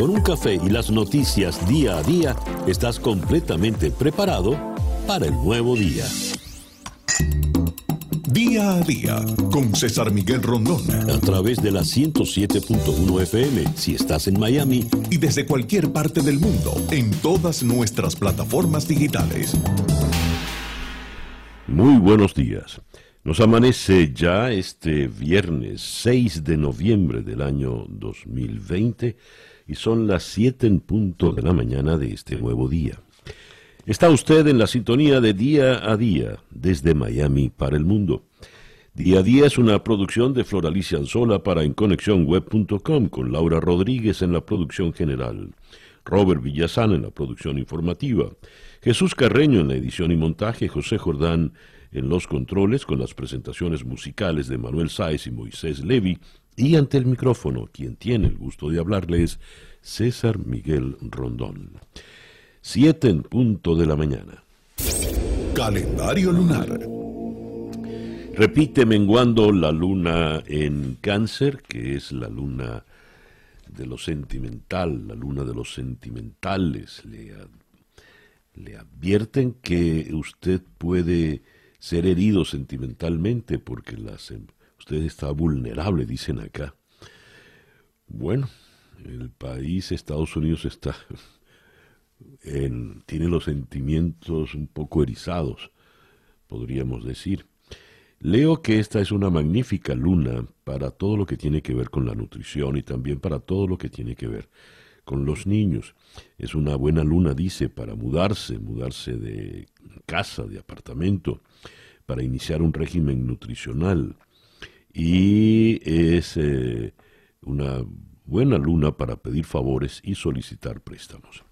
Con un café y las noticias día a día, estás completamente preparado para el nuevo día. Día a día con César Miguel Rondón. A través de la 107.1 FM si estás en Miami. Y desde cualquier parte del mundo en todas nuestras plataformas digitales. Muy buenos días. Nos amanece ya este viernes 6 de noviembre del año 2020 y son las 7 en punto de la mañana de este nuevo día. Está usted en la sintonía de Día a Día desde Miami para el mundo. Día a Día es una producción de Floralicia Anzola para EnConexionWeb.com con Laura Rodríguez en la producción general, Robert Villazán en la producción informativa, Jesús Carreño en la edición y montaje, José Jordán en los controles con las presentaciones musicales de Manuel Sáez y Moisés Levi y ante el micrófono, quien tiene el gusto de hablarles, César Miguel Rondón. 7 en punto de la mañana. Calendario lunar. Repite menguando la luna en cáncer, que es la luna de lo sentimental, la luna de los sentimentales. Le, le advierten que usted puede ser herido sentimentalmente porque las, em, usted está vulnerable, dicen acá. Bueno, el país, Estados Unidos, está tiene los sentimientos un poco erizados, podríamos decir. Leo que esta es una magnífica luna para todo lo que tiene que ver con la nutrición y también para todo lo que tiene que ver con los niños. Es una buena luna, dice, para mudarse, mudarse de casa, de apartamento, para iniciar un régimen nutricional. Y es eh, una buena luna para pedir favores y solicitar préstamos.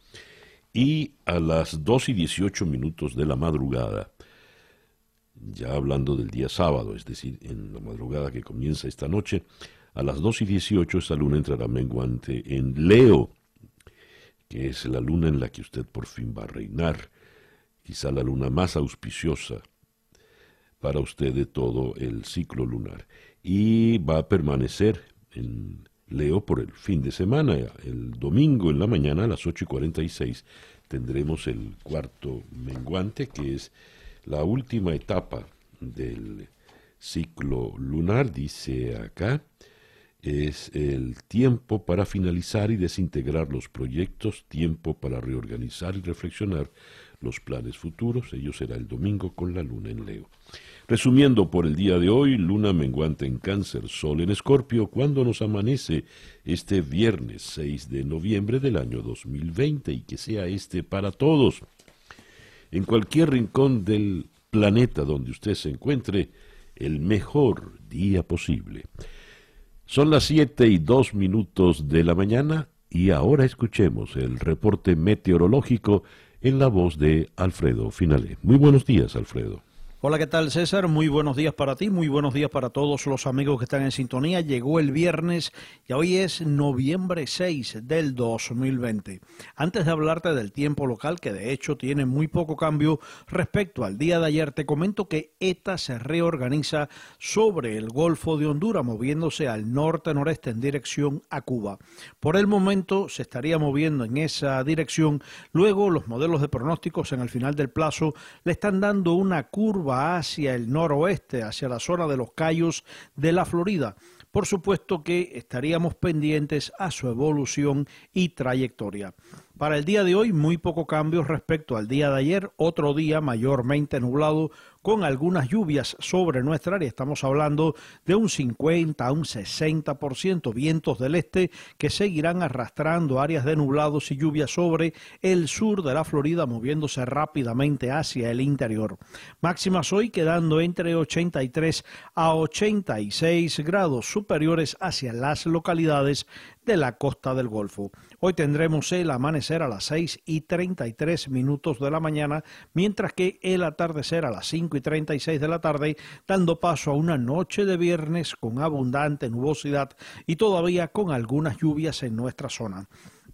Y a las 2 y 18 minutos de la madrugada, ya hablando del día sábado, es decir, en la madrugada que comienza esta noche, a las 2 y 18 esta luna entrará menguante en Leo, que es la luna en la que usted por fin va a reinar, quizá la luna más auspiciosa para usted de todo el ciclo lunar. Y va a permanecer en Leo por el fin de semana. El domingo en la mañana a las 8 y 46 tendremos el cuarto menguante, que es la última etapa del ciclo lunar, dice acá. Es el tiempo para finalizar y desintegrar los proyectos, tiempo para reorganizar y reflexionar los planes futuros. Ello será el domingo con la luna en Leo. Resumiendo por el día de hoy, luna menguante en cáncer, sol en escorpio, cuando nos amanece este viernes 6 de noviembre del año 2020 y que sea este para todos. En cualquier rincón del planeta donde usted se encuentre, el mejor día posible. Son las siete y dos minutos de la mañana y ahora escuchemos el reporte meteorológico en la voz de Alfredo Finale. Muy buenos días, Alfredo. Hola, ¿qué tal César? Muy buenos días para ti, muy buenos días para todos los amigos que están en sintonía. Llegó el viernes y hoy es noviembre 6 del 2020. Antes de hablarte del tiempo local, que de hecho tiene muy poco cambio respecto al día de ayer, te comento que ETA se reorganiza sobre el Golfo de Honduras, moviéndose al norte-noreste en dirección a Cuba. Por el momento se estaría moviendo en esa dirección, luego los modelos de pronósticos en el final del plazo le están dando una curva hacia el noroeste, hacia la zona de los Cayos de la Florida. Por supuesto que estaríamos pendientes a su evolución y trayectoria. Para el día de hoy, muy poco cambio respecto al día de ayer, otro día mayormente nublado con algunas lluvias sobre nuestra área. Estamos hablando de un 50 a un 60%, vientos del este que seguirán arrastrando áreas de nublados y lluvias sobre el sur de la Florida, moviéndose rápidamente hacia el interior. Máximas hoy quedando entre 83 a 86 grados superiores hacia las localidades de la costa del Golfo. Hoy tendremos el amanecer a las 6 y 33 minutos de la mañana, mientras que el atardecer a las 5 y 36 de la tarde, dando paso a una noche de viernes con abundante nubosidad y todavía con algunas lluvias en nuestra zona.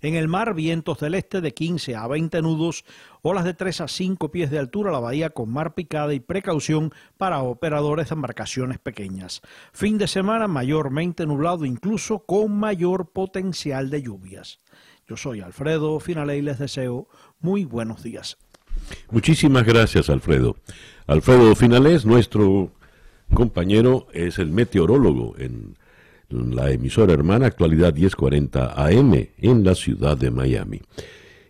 En el mar, vientos del este de 15 a 20 nudos, olas de 3 a 5 pies de altura, la bahía con mar picada y precaución para operadores de embarcaciones pequeñas. Fin de semana mayormente nublado, incluso con mayor potencial de lluvias. Yo soy Alfredo Finale y les deseo muy buenos días. Muchísimas gracias, Alfredo. Alfredo Finales, nuestro compañero, es el meteorólogo en la emisora hermana Actualidad 1040 AM en la ciudad de Miami.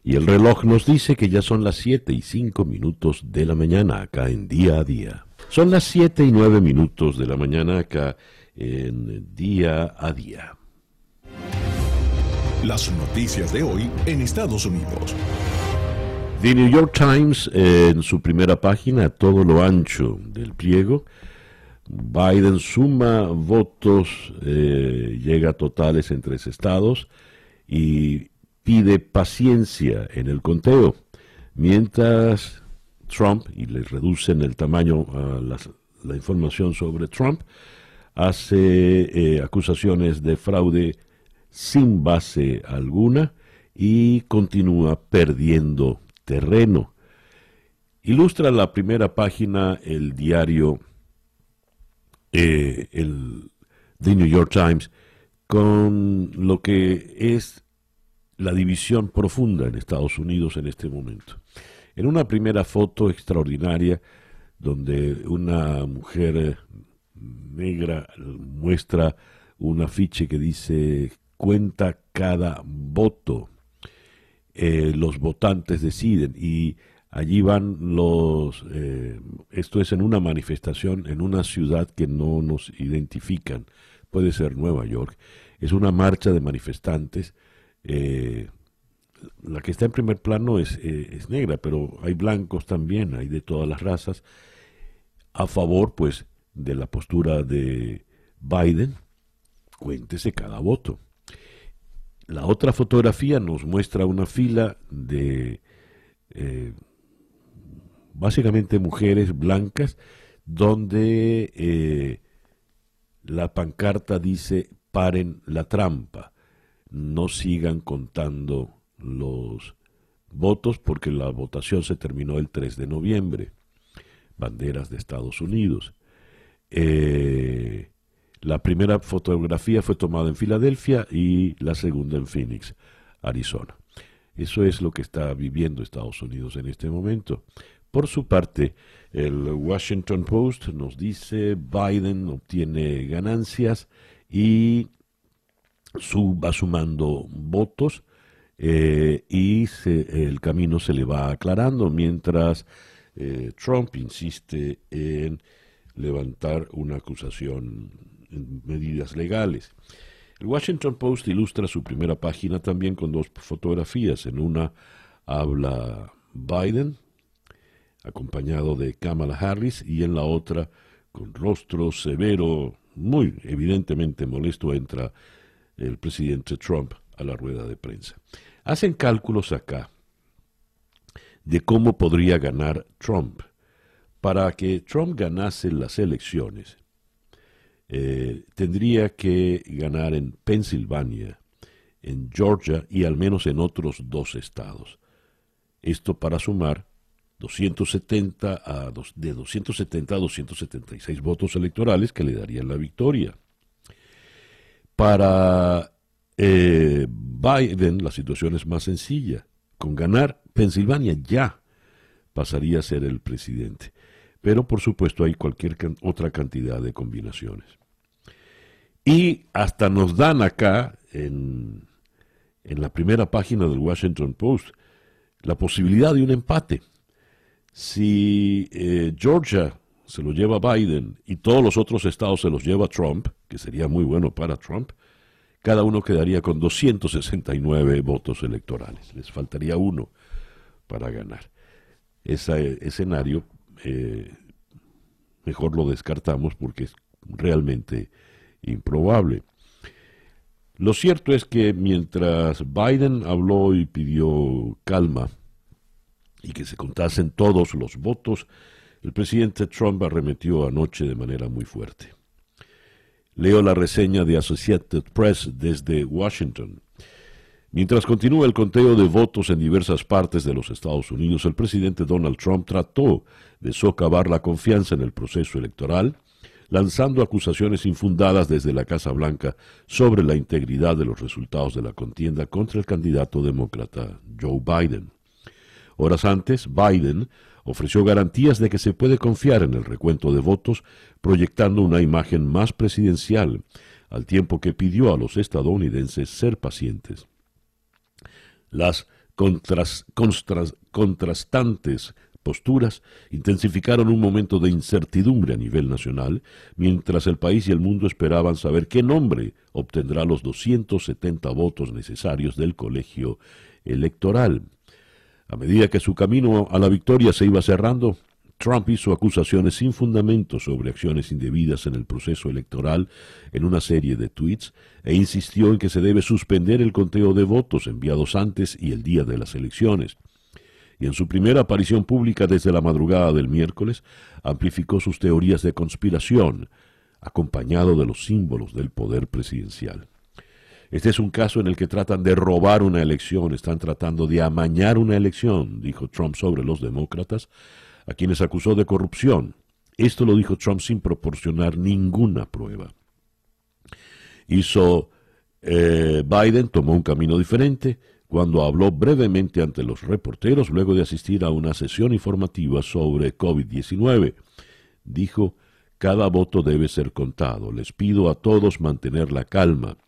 Y el reloj nos dice que ya son las 7 y 5 minutos de la mañana acá en día a día. Son las 7 y 9 minutos de la mañana acá en día a día. Las noticias de hoy en Estados Unidos. The New York Times, en su primera página, todo lo ancho del pliego, Biden suma votos, eh, llega a totales en tres estados y pide paciencia en el conteo, mientras Trump, y le reducen el tamaño a la información sobre Trump, hace eh, acusaciones de fraude sin base alguna y continúa perdiendo terreno. Ilustra la primera página el diario eh, el The New York Times con lo que es la división profunda en Estados Unidos en este momento. En una primera foto extraordinaria donde una mujer negra muestra un afiche que dice cuenta cada voto, eh, los votantes deciden y allí van los, eh, esto es en una manifestación en una ciudad que no nos identifican, puede ser Nueva York, es una marcha de manifestantes eh, la que está en primer plano es, eh, es, negra, pero hay blancos también, hay de todas las razas, a favor pues de la postura de Biden, cuéntese cada voto. La otra fotografía nos muestra una fila de eh, básicamente mujeres blancas donde la pancarta dice paren la trampa no sigan contando los votos porque la votación se terminó el 3 de noviembre. Banderas de Estados Unidos. Eh, la primera fotografía fue tomada en Filadelfia y la segunda en Phoenix, Arizona. Eso es lo que está viviendo Estados Unidos en este momento. Por su parte, el Washington Post nos dice Biden obtiene ganancias y va sumando votos eh, y el camino se le va aclarando mientras eh, Trump insiste en levantar una acusación medidas legales. El Washington Post ilustra su primera página también con dos fotografías. En una habla Biden, acompañado de Kamala Harris, y en la otra, con rostro severo, muy evidentemente molesto, entra el presidente Trump a la rueda de prensa. Hacen cálculos acá de cómo podría ganar Trump. Para que Trump ganase las elecciones, eh, tendría que ganar en Pensilvania, en Georgia y al menos en otros dos estados. Esto para sumar 270 a de 270 a 276 votos electorales que le darían la victoria. Para eh, Biden la situación es más sencilla. Con ganar Pensilvania ya pasaría a ser el presidente. Pero por supuesto hay cualquier otra cantidad de combinaciones. Y hasta nos dan acá, en, en la primera página del Washington Post, la posibilidad de un empate. Si eh, Georgia se lo lleva Biden y todos los otros estados se los lleva Trump, que sería muy bueno para Trump, cada uno quedaría con 269 votos electorales. Les faltaría uno para ganar. Ese escenario eh, mejor lo descartamos porque es realmente improbable. Lo cierto es que mientras Biden habló y pidió calma y que se contasen todos los votos, el presidente Trump arremetió anoche de manera muy fuerte. Leo la reseña de Associated Press desde Washington. Mientras continúa el conteo de votos en diversas partes de los Estados Unidos, el presidente Donald Trump trató de socavar la confianza en el proceso electoral, lanzando acusaciones infundadas desde la Casa Blanca sobre la integridad de los resultados de la contienda contra el candidato demócrata Joe Biden. Horas antes, Biden ofreció garantías de que se puede confiar en el recuento de votos, proyectando una imagen más presidencial, al tiempo que pidió a los estadounidenses ser pacientes. Las contrastantes posturas intensificaron un momento de incertidumbre a nivel nacional, mientras el país y el mundo esperaban saber qué nombre obtendrá los 270 votos necesarios del colegio electoral. A medida que su camino a la victoria se iba cerrando, Trump hizo acusaciones sin fundamento sobre acciones indebidas en el proceso electoral en una serie de tweets e insistió en que se debe suspender el conteo de votos enviados antes y el día de las elecciones. Y en su primera aparición pública desde la madrugada del miércoles, amplificó sus teorías de conspiración, acompañado de los símbolos del poder presidencial. Este es un caso en el que tratan de robar una elección, están tratando de amañar una elección, dijo Trump sobre los demócratas, a quienes acusó de corrupción. Esto lo dijo Trump sin proporcionar ninguna prueba. Hizo eh, Biden, tomó un camino diferente cuando habló brevemente ante los reporteros luego de asistir a una sesión informativa sobre COVID-19. Dijo, cada voto debe ser contado. Les pido a todos mantener la calma.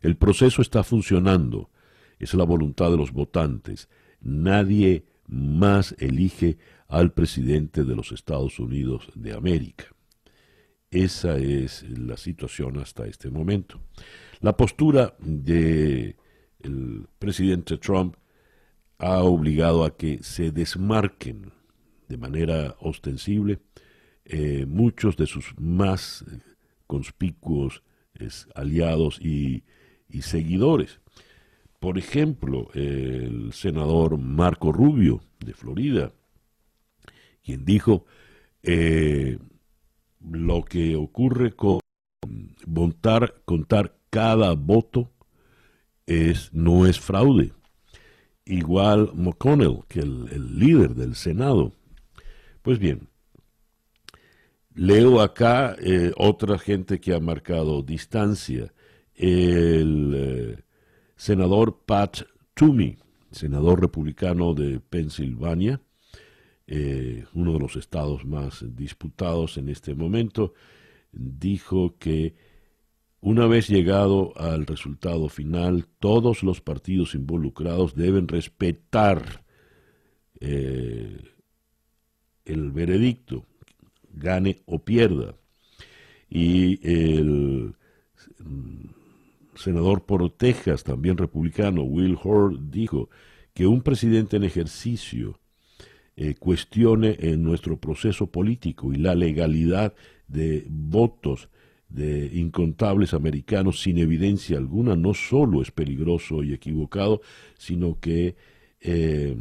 El proceso está funcionando. Es la voluntad de los votantes. Nadie más elige al presidente de los Estados Unidos de América. Esa es la situación hasta este momento. La postura del presidente Trump ha obligado a que se desmarquen de manera ostensible eh, muchos de sus más conspicuos aliados y seguidores. Por ejemplo, el senador Marco Rubio de Florida quien dijo eh, lo que ocurre con contar cada voto es, no es fraude. Igual McConnell, que el, el líder del Senado. Pues bien, leo acá eh, otra gente que ha marcado distancia. El eh, senador Pat Toomey, senador republicano de Pensilvania, eh, uno de los estados más disputados en este momento, dijo que una vez llegado al resultado final, todos los partidos involucrados deben respetar eh, el veredicto, gane o pierda. Y el mm, senador por Texas, también republicano, Will Horde, dijo que un presidente en ejercicio eh, cuestione en nuestro proceso político y la legalidad de votos de incontables americanos sin evidencia alguna, no solo es peligroso y equivocado, sino que eh,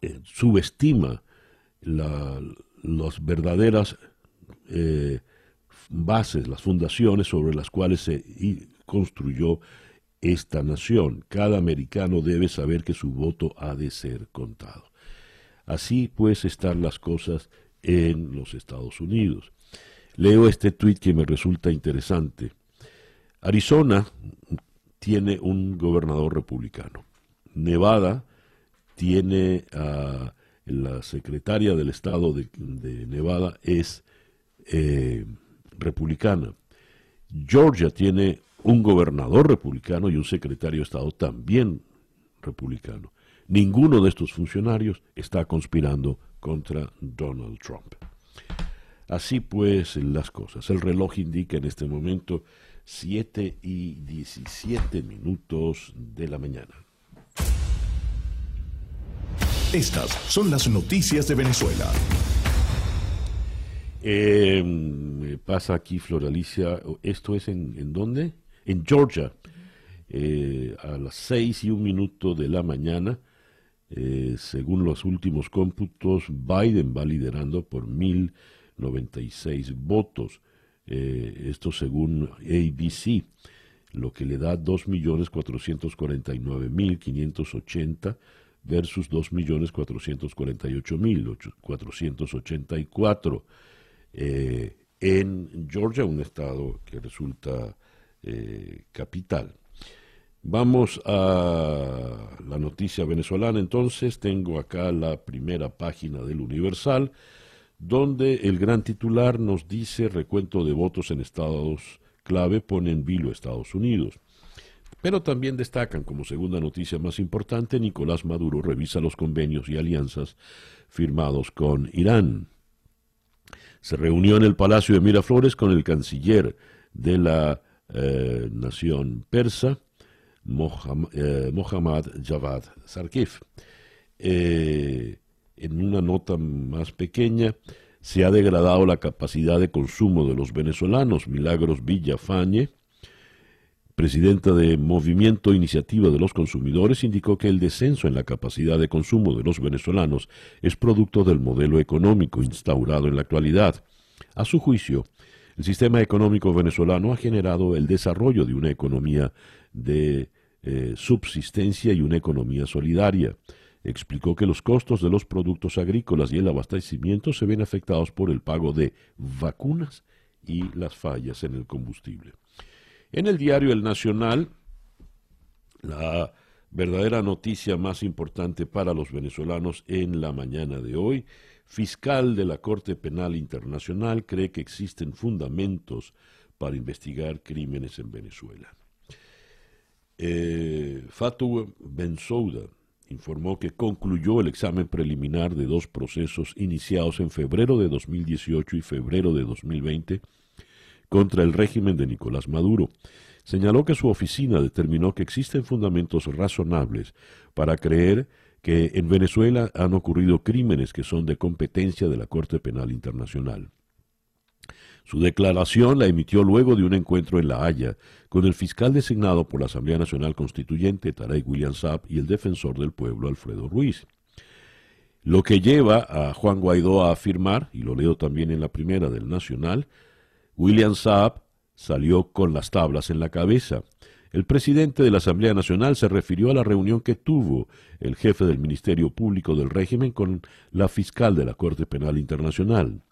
eh, subestima las verdaderas bases, las fundaciones sobre las cuales se construyó esta nación. Cada americano debe saber que su voto ha de ser contado. Así pues están las cosas en los Estados Unidos. Leo este tuit que me resulta interesante. Arizona tiene un gobernador republicano. Nevada tiene a la secretaria del estado de, Nevada es eh, republicana. Georgia tiene un gobernador republicano y un secretario de Estado también republicano. Ninguno de estos funcionarios está conspirando contra Donald Trump. Así pues las cosas. El reloj indica en este momento 7 y 17 minutos de la mañana. Estas son las noticias de Venezuela. Eh, pasa aquí, Floralicia. ¿Esto es en, en dónde? en Georgia, eh, a las seis y un minuto de la mañana, eh, según los últimos cómputos, Biden va liderando por 1.096 votos. Eh, esto según ABC, lo que le da 2.449.580 versus 2.448.484. eh, en Georgia, un estado que resulta capital. Vamos a la noticia venezolana entonces. Tengo acá la primera página del Universal, donde el gran titular nos dice recuento de votos en estados clave pone en vilo Estados Unidos. Pero también destacan como segunda noticia más importante, Nicolás Maduro revisa los convenios y alianzas firmados con Irán. Se reunió en el Palacio de Miraflores con el canciller de la eh, nación persa, eh, Mohammad Javad Zarkif. Eh, en una nota más pequeña, se ha degradado la capacidad de consumo de los venezolanos. Milagros Villafañe, presidenta de Movimiento Iniciativa de los Consumidores, indicó que el descenso en la capacidad de consumo de los venezolanos es producto del modelo económico instaurado en la actualidad. A su juicio, el sistema económico venezolano ha generado el desarrollo de una economía de eh, subsistencia y una economía solidaria. Explicó que los costos de los productos agrícolas y el abastecimiento se ven afectados por el pago de vacunas y las fallas en el combustible. En el diario El Nacional, la verdadera noticia más importante para los venezolanos en la mañana de hoy, fiscal de la Corte Penal Internacional cree que existen fundamentos para investigar crímenes en Venezuela. Eh, Fatou Bensouda informó que concluyó el examen preliminar de dos procesos iniciados en febrero de 2018 y febrero de 2020 contra el régimen de Nicolás Maduro. Señaló que su oficina determinó que existen fundamentos razonables para creer que en Venezuela han ocurrido crímenes que son de competencia de la Corte Penal Internacional. Su declaración la emitió luego de un encuentro en La Haya con el fiscal designado por la Asamblea Nacional Constituyente, Tarek William Saab, y el defensor del pueblo, Alfredo Ruiz. Lo que lleva a Juan Guaidó a afirmar, y lo leo también en la primera del Nacional, William Saab salió con las tablas en la cabeza. El presidente de la Asamblea Nacional se refirió a la reunión que tuvo el jefe del Ministerio Público del régimen con la fiscal de la Corte Penal Internacional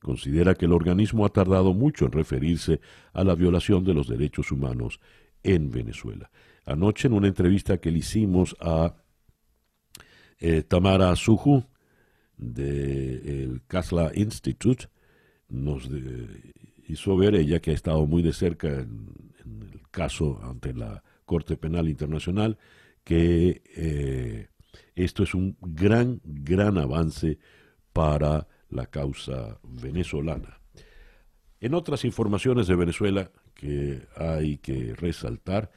considera que el organismo ha tardado mucho en referirse a la violación de los derechos humanos en Venezuela. Anoche en una entrevista que le hicimos a eh, Tamara Suju del Kasla Institute, nos hizo ver ella que ha estado muy de cerca en, el caso ante la Corte Penal Internacional, que eh, esto es un gran, gran avance para la causa venezolana. En otras informaciones de Venezuela que hay que resaltar,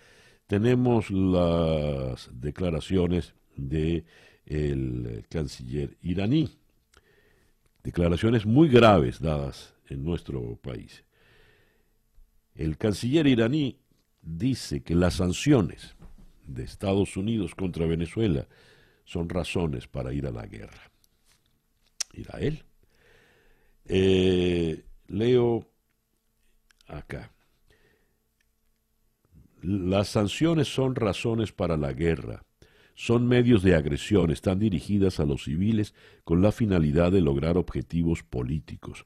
tenemos las declaraciones de canciller iraní. Declaraciones muy graves dadas en nuestro país. El canciller iraní dice que las sanciones de Estados Unidos contra Venezuela son razones para ir a la guerra. ¿Irá él? Eh, leo acá. Las sanciones son razones para la guerra, son medios de agresión, están dirigidas a los civiles con la finalidad de lograr objetivos políticos.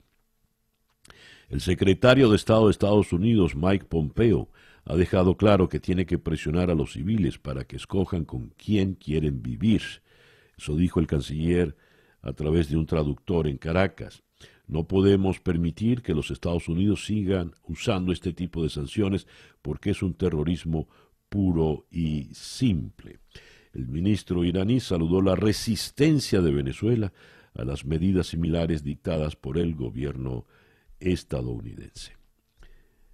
El secretario de Estado de Estados Unidos, Mike Pompeo, ha dejado claro que tiene que presionar a los civiles para que escojan con quién quieren vivir. Eso dijo el canciller a través de un traductor en Caracas. No podemos permitir que los Estados Unidos sigan usando este tipo de sanciones porque es un terrorismo puro y simple. El ministro iraní saludó la resistencia de Venezuela a las medidas similares dictadas por el gobierno estadounidense.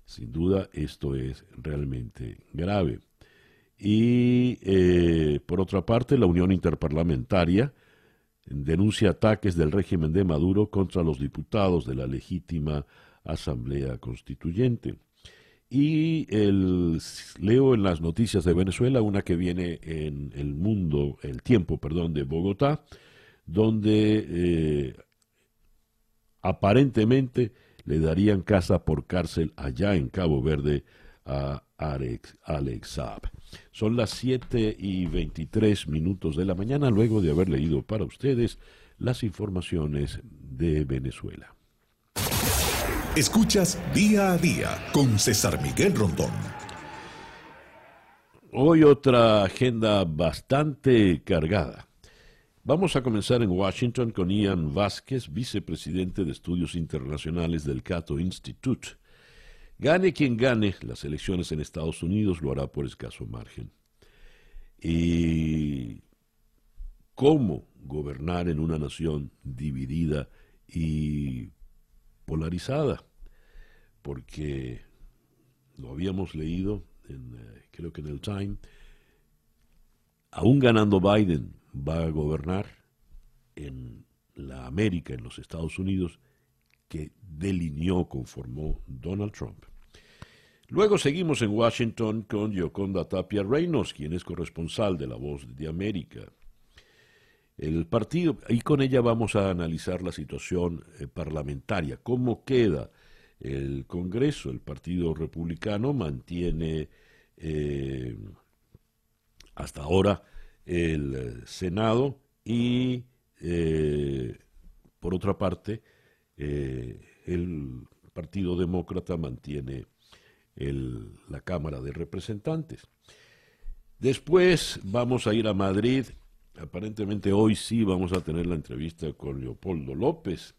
Sin duda esto es realmente grave. Y eh, por otra parte, la Unión Interparlamentaria denuncia ataques del régimen de Maduro contra los diputados de la legítima Asamblea Constituyente. Y leo en las noticias de Venezuela una que viene en el mundo, el tiempo, perdón, de Bogotá, donde eh, aparentemente le darían casa por cárcel allá en Cabo Verde a Alex, Alex. Son las 7 y 23 minutos de la mañana luego de haber leído para ustedes las informaciones de Venezuela. Escuchas día a día con César Miguel Rondón. Hoy otra agenda bastante cargada. Vamos a comenzar en Washington con Ian Vázquez, vicepresidente de Estudios Internacionales del Cato Institute. Gane quien gane las elecciones en Estados Unidos, lo hará por escaso margen. Y cómo gobernar en una nación dividida y polarizada, porque lo habíamos leído, en, eh, creo que en el Time, aún ganando Biden, va a gobernar en la América, en los Estados Unidos, que delineó, conformó Donald Trump. Luego seguimos en Washington con Yoconda Tapia Reynolds, quien es corresponsal de La Voz de América. El partido, y con ella vamos a analizar la situación eh, parlamentaria, cómo queda el Congreso. El Partido Republicano mantiene eh, hasta ahora el eh, Senado y, por otra parte, el Partido Demócrata mantiene la Cámara de Representantes. Después vamos a ir a Madrid. Aparentemente hoy sí vamos a tener la entrevista con Leopoldo López.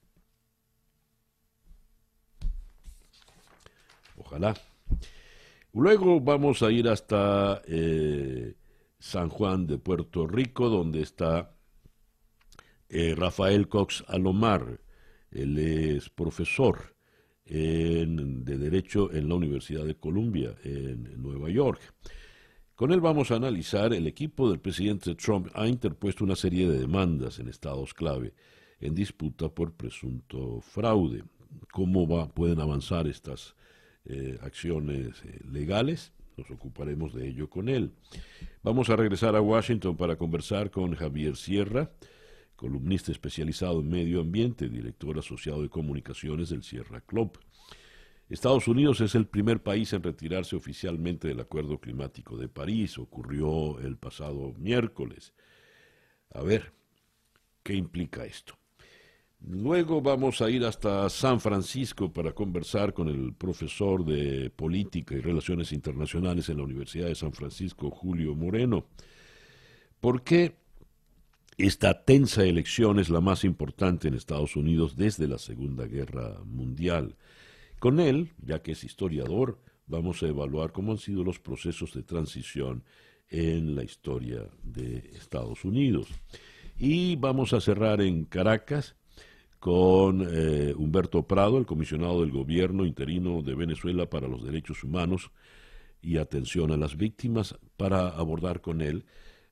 Ojalá. Luego vamos a ir hasta eh, San Juan de Puerto Rico, donde está eh, Rafael Cox Alomar. Él es profesor de Derecho en la Universidad de Columbia, en, Nueva York. Con él vamos a analizar, el equipo del presidente Trump ha interpuesto una serie de demandas en estados clave en disputa por presunto fraude. ¿Cómo pueden avanzar estas eh, acciones eh, legales? Nos ocuparemos de ello con él. Vamos a regresar a Washington para conversar con Javier Sierra, columnista especializado en medio ambiente, director asociado de comunicaciones del Sierra Club. Estados Unidos es el primer país en retirarse oficialmente del Acuerdo Climático de París. Ocurrió el pasado miércoles. A ver, ¿qué implica esto? Luego vamos a ir hasta San Francisco para conversar con el profesor de Política y Relaciones Internacionales en la Universidad de San Francisco, Julio Moreno. ¿Por qué esta tensa elección es la más importante en Estados Unidos desde la Segunda Guerra Mundial. Con él, ya que es historiador, vamos a evaluar cómo han sido los procesos de transición en la historia de Estados Unidos. Y vamos a cerrar en Caracas con eh, Humberto Prado, el comisionado del gobierno interino de Venezuela para los Derechos Humanos y Atención a las Víctimas, para abordar con él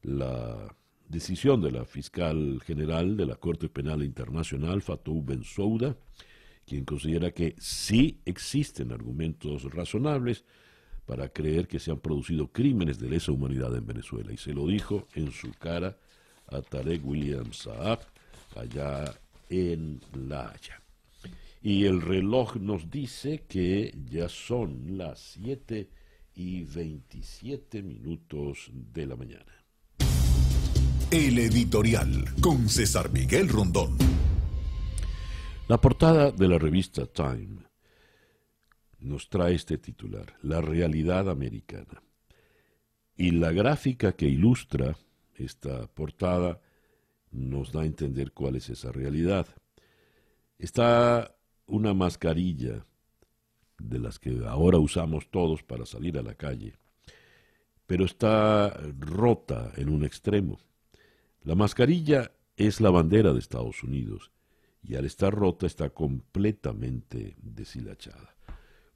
la decisión de la fiscal general de la Corte Penal Internacional, Fatou Bensouda, quien considera que sí existen argumentos razonables para creer que se han producido crímenes de lesa humanidad en Venezuela. Y se lo dijo en su cara a Tarek William Saab allá en La Haya. Y el reloj nos dice que ya son las 7 y 27 minutos de la mañana. El editorial con César Miguel Rondón. La portada de la revista Time nos trae este titular, La realidad americana. Y la gráfica que ilustra esta portada nos da a entender cuál es esa realidad. Está una mascarilla de las que ahora usamos todos para salir a la calle, pero está rota en un extremo la mascarilla es la bandera de Estados Unidos y al estar rota está completamente deshilachada.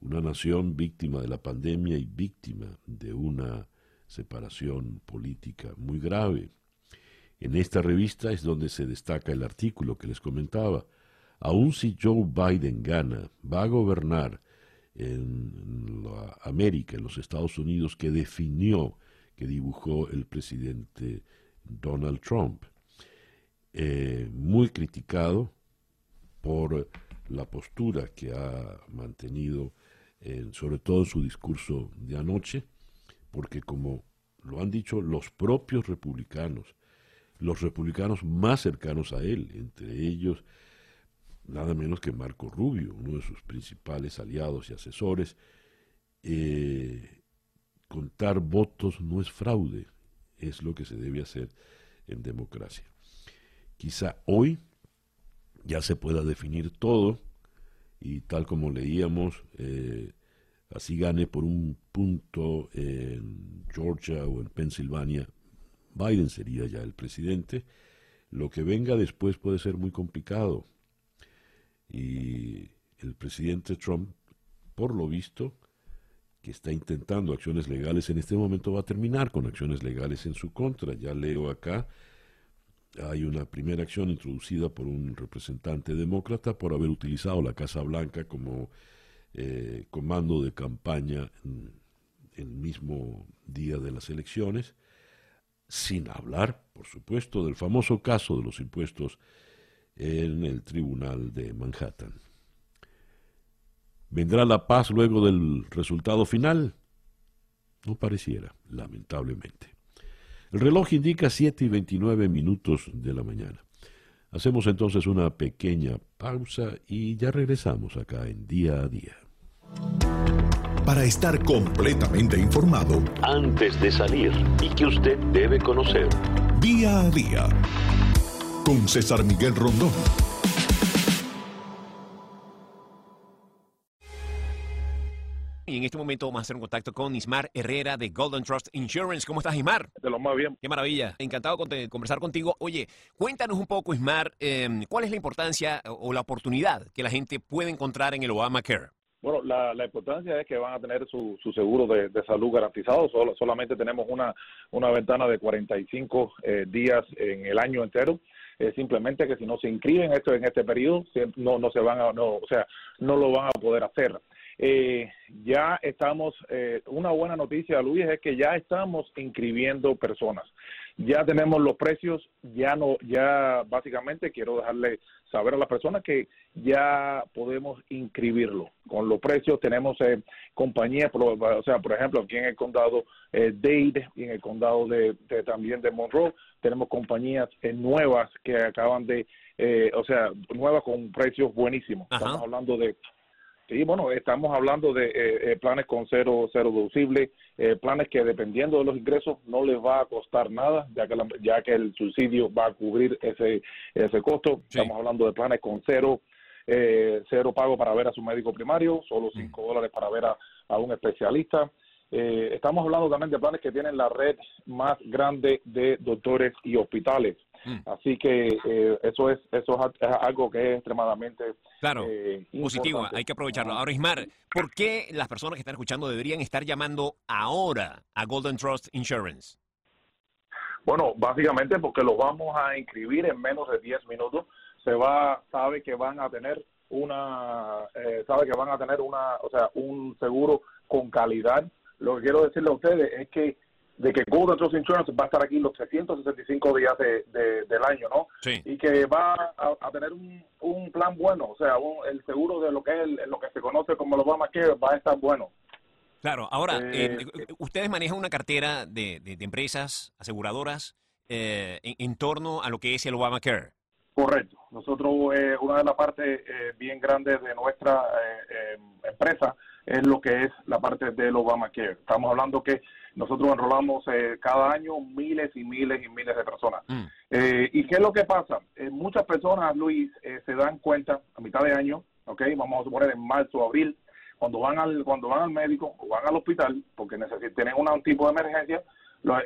Una nación víctima de la pandemia y víctima de una separación política muy grave. En esta revista es donde se destaca el artículo que les comentaba. Aun si Joe Biden gana, va a gobernar en la América, en los Estados Unidos, que definió, que dibujó el presidente Donald Trump, eh, muy criticado por la postura que ha mantenido, sobre todo en su discurso de anoche, porque como lo han dicho los propios republicanos, los republicanos más cercanos a él, entre ellos nada menos que Marco Rubio, uno de sus principales aliados y asesores. Eh, contar votos no es fraude, es lo que se debe hacer en democracia. Quizá hoy ya se pueda definir todo y tal como leíamos, eh, así gane por un punto en Georgia o en Pensilvania, Biden sería ya el presidente. Lo que venga después puede ser muy complicado. Y el presidente Trump, por lo visto, que está intentando acciones legales en este momento, va a terminar con acciones legales en su contra. Ya leo acá, hay una primera acción introducida por un representante demócrata por haber utilizado la Casa Blanca como eh, comando de campaña en el mismo día de las elecciones, sin hablar, por supuesto, del famoso caso de los impuestos en el Tribunal de Manhattan. ¿Vendrá la paz luego del resultado final? No pareciera, lamentablemente. El reloj indica 7 y 29 minutos de la mañana. Hacemos entonces una pequeña pausa y ya regresamos acá en día a día. Para estar completamente informado antes de salir y que usted debe conocer. Día a día con César Miguel Rondón. Y en este momento vamos a hacer un contacto con Ismar Herrera de Golden Trust Insurance. ¿Cómo estás, Ismar? De lo más bien. Qué maravilla. Encantado de conversar contigo. Oye, cuéntanos un poco, Ismar, em, ¿cuál es la importancia o la oportunidad que la gente puede encontrar en el Obamacare? Bueno, la, importancia es que van a tener su, seguro de, salud garantizado. Solo, solamente tenemos una, una ventana de 45 eh, días en el año entero. simplemente que si no se inscriben esto en este periodo, no, no se van a, no, o sea, no lo van a poder hacer. Eh, ya estamos, eh, una buena noticia, Luis, es que ya estamos inscribiendo personas. Ya tenemos los precios, ya no, ya básicamente quiero dejarle saber a las personas que ya podemos inscribirlo. Con los precios tenemos eh, compañías, o sea, por ejemplo, aquí en el condado eh, Dade y en el condado de, también de Monroe, tenemos compañías eh, nuevas que acaban de, eh, o sea, nuevas con precios buenísimos. Estamos hablando de Sí, bueno, estamos hablando de eh, eh, planes con cero, cero deducible, eh, planes que dependiendo de los ingresos no les va a costar nada, ya que, ya que el subsidio va a cubrir ese, ese costo. Estamos hablando de planes con cero, cero pago para ver a su médico primario, solo mm. cinco dólares para ver a, a un especialista. Estamos hablando también de planes que tienen la red más grande de doctores y hospitales. Mm. Así que eh, eso es eso es algo que es extremadamente claro, eh, positivo, hay que aprovecharlo. Ahora, Ismar, ¿por qué las personas que están escuchando deberían estar llamando ahora a Golden Trust Insurance? Bueno, básicamente porque los vamos a inscribir en menos de 10 minutos. Se va, sabe que van a tener una, eh, sabe que van a tener una, o sea, un seguro con calidad. Lo que quiero decirle a ustedes es que de que Golden Trust Insurance va a estar aquí los 365 días de, del año, ¿no? Sí. Y que va a, tener un, un, plan bueno, o sea, el seguro de lo que es lo que se conoce como los Obamacare va a estar bueno. Claro, ahora, eh, eh, ustedes manejan una cartera de, de, empresas aseguradoras eh, en, torno a lo que es el Obamacare. Correcto. Nosotros, una de las partes bien grandes de nuestra empresa es lo que es la parte del Obamacare. Estamos hablando que nosotros enrolamos eh, cada año miles y miles y miles de personas. Mm. Eh, ¿Y qué es lo que pasa? Eh, muchas personas, Luis, se dan cuenta a mitad de año, ¿ok? Vamos a suponer en marzo o abril, cuando van al cuando van al médico o van al hospital porque necesitan tener un tipo de emergencia,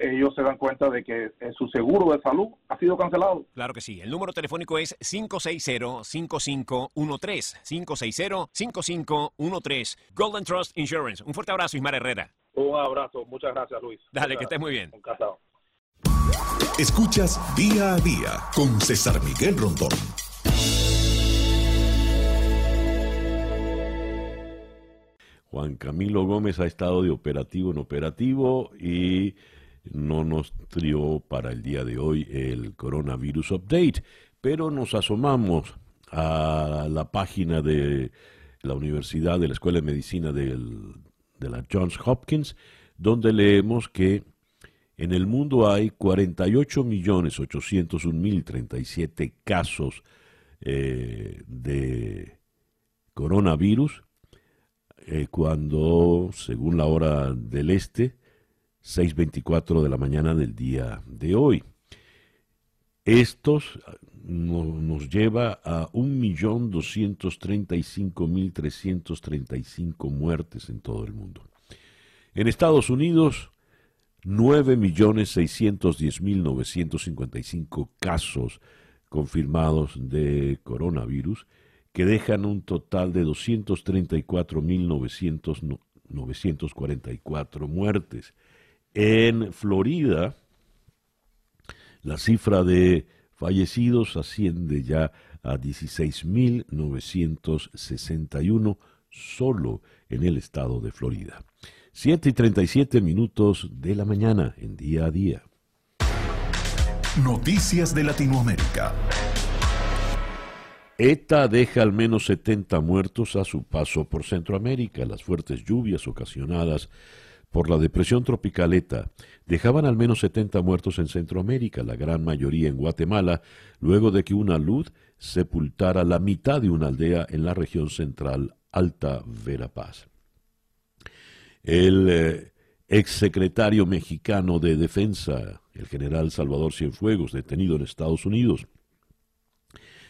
ellos se dan cuenta de que su seguro de salud ha sido cancelado. Claro que sí. El número telefónico es 560-5513. 560-5513. Golden Trust Insurance. Un fuerte abrazo, Ismar Herrera. Un abrazo, muchas gracias Luis. Dale, que estés muy bien. Un Escuchas día a día con César Miguel Rondón. Juan Camilo Gómez ha estado de operativo en operativo y no nos trió para el día de hoy el coronavirus update, pero nos asomamos a la página de la Universidad de la Escuela de Medicina del, de la Johns Hopkins, donde leemos que en el mundo hay 48.801.037 casos eh, de coronavirus eh, cuando, según la hora del este, 6.24 de la mañana del día de hoy. Estos nos lleva a 1.235.335 muertes en todo el mundo. En Estados Unidos, 9.610.955 casos confirmados de coronavirus, que dejan un total de 234.944 muertes. En Florida, la cifra de fallecidos asciende ya a 16.961 solo en el estado de Florida. 7 y 37 minutos de la mañana en día a día. Noticias de Latinoamérica. ETA deja al menos 70 muertos a su paso por Centroamérica. Las fuertes lluvias ocasionadas por la depresión tropical ETA dejaban al menos 70 muertos en Centroamérica, la gran mayoría en Guatemala, luego de que una luz sepultara la mitad de una aldea en la región central Alta Verapaz. El eh, exsecretario mexicano de Defensa, el general Salvador Cienfuegos, detenido en Estados Unidos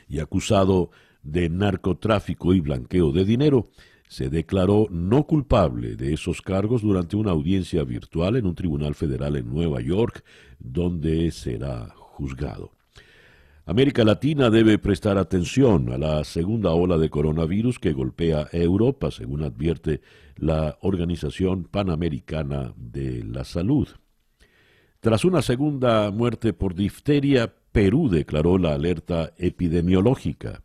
y acusado de narcotráfico y blanqueo de dinero, se declaró no culpable de esos cargos durante una audiencia virtual en un tribunal federal en Nueva York, donde será juzgado. América Latina debe prestar atención a la segunda ola de coronavirus que golpea Europa, según advierte la Organización Panamericana de la Salud. Tras una segunda muerte por difteria, Perú declaró la alerta epidemiológica.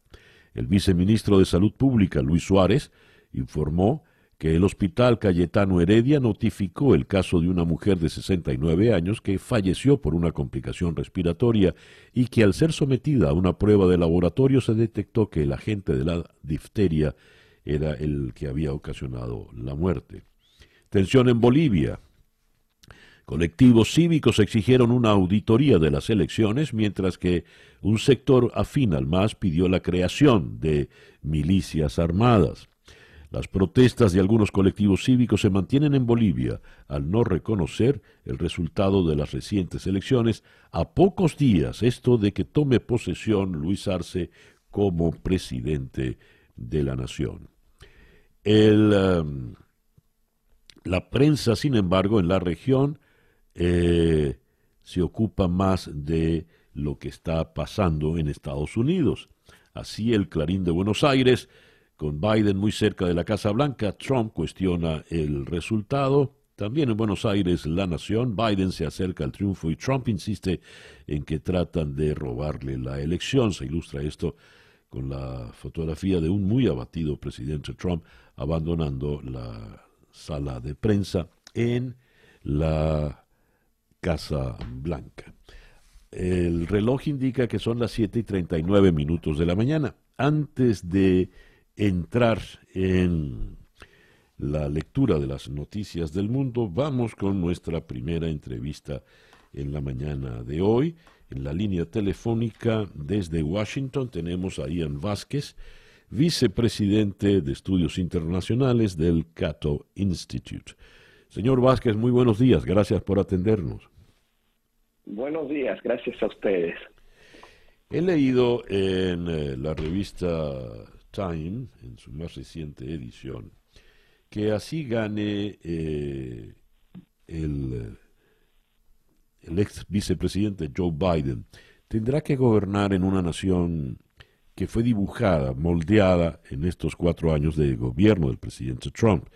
El viceministro de Salud Pública, Luis Suárez, informó que el Hospital Cayetano Heredia notificó el caso de una mujer de 69 años que falleció por una complicación respiratoria y que al ser sometida a una prueba de laboratorio se detectó que el agente de la difteria era el que había ocasionado la muerte. Tensión en Bolivia. Colectivos cívicos exigieron una auditoría de las elecciones, mientras que un sector afín al MAS pidió la creación de milicias armadas. Las protestas de algunos colectivos cívicos se mantienen en Bolivia al no reconocer el resultado de las recientes elecciones a pocos días esto de que tome posesión Luis Arce como presidente de la nación. Um, la prensa, sin embargo, en la región eh, se ocupa más de lo que está pasando en Estados Unidos. Así el Clarín de Buenos Aires con Biden muy cerca de la Casa Blanca, Trump cuestiona el resultado. También en Buenos Aires, La Nación, Biden se acerca al triunfo y Trump insiste en que tratan de robarle la elección. Se ilustra esto con la fotografía de un muy abatido presidente Trump abandonando la sala de prensa en la Casa Blanca. El reloj indica que son las 7 y 39 minutos de la mañana. Antes de entrar en la lectura de las noticias del mundo, vamos con nuestra primera entrevista en la mañana de hoy. En la línea telefónica desde Washington tenemos a Ian Vázquez, vicepresidente de Estudios Internacionales del Cato Institute. Señor Vázquez, muy buenos días, gracias por atendernos. Buenos días, gracias a ustedes. He leído en eh, la revista Time, en su más reciente edición, que así gane eh, el, el ex vicepresidente Joe Biden, tendrá que gobernar en una nación que fue dibujada, moldeada en estos cuatro años de gobierno del presidente Trump.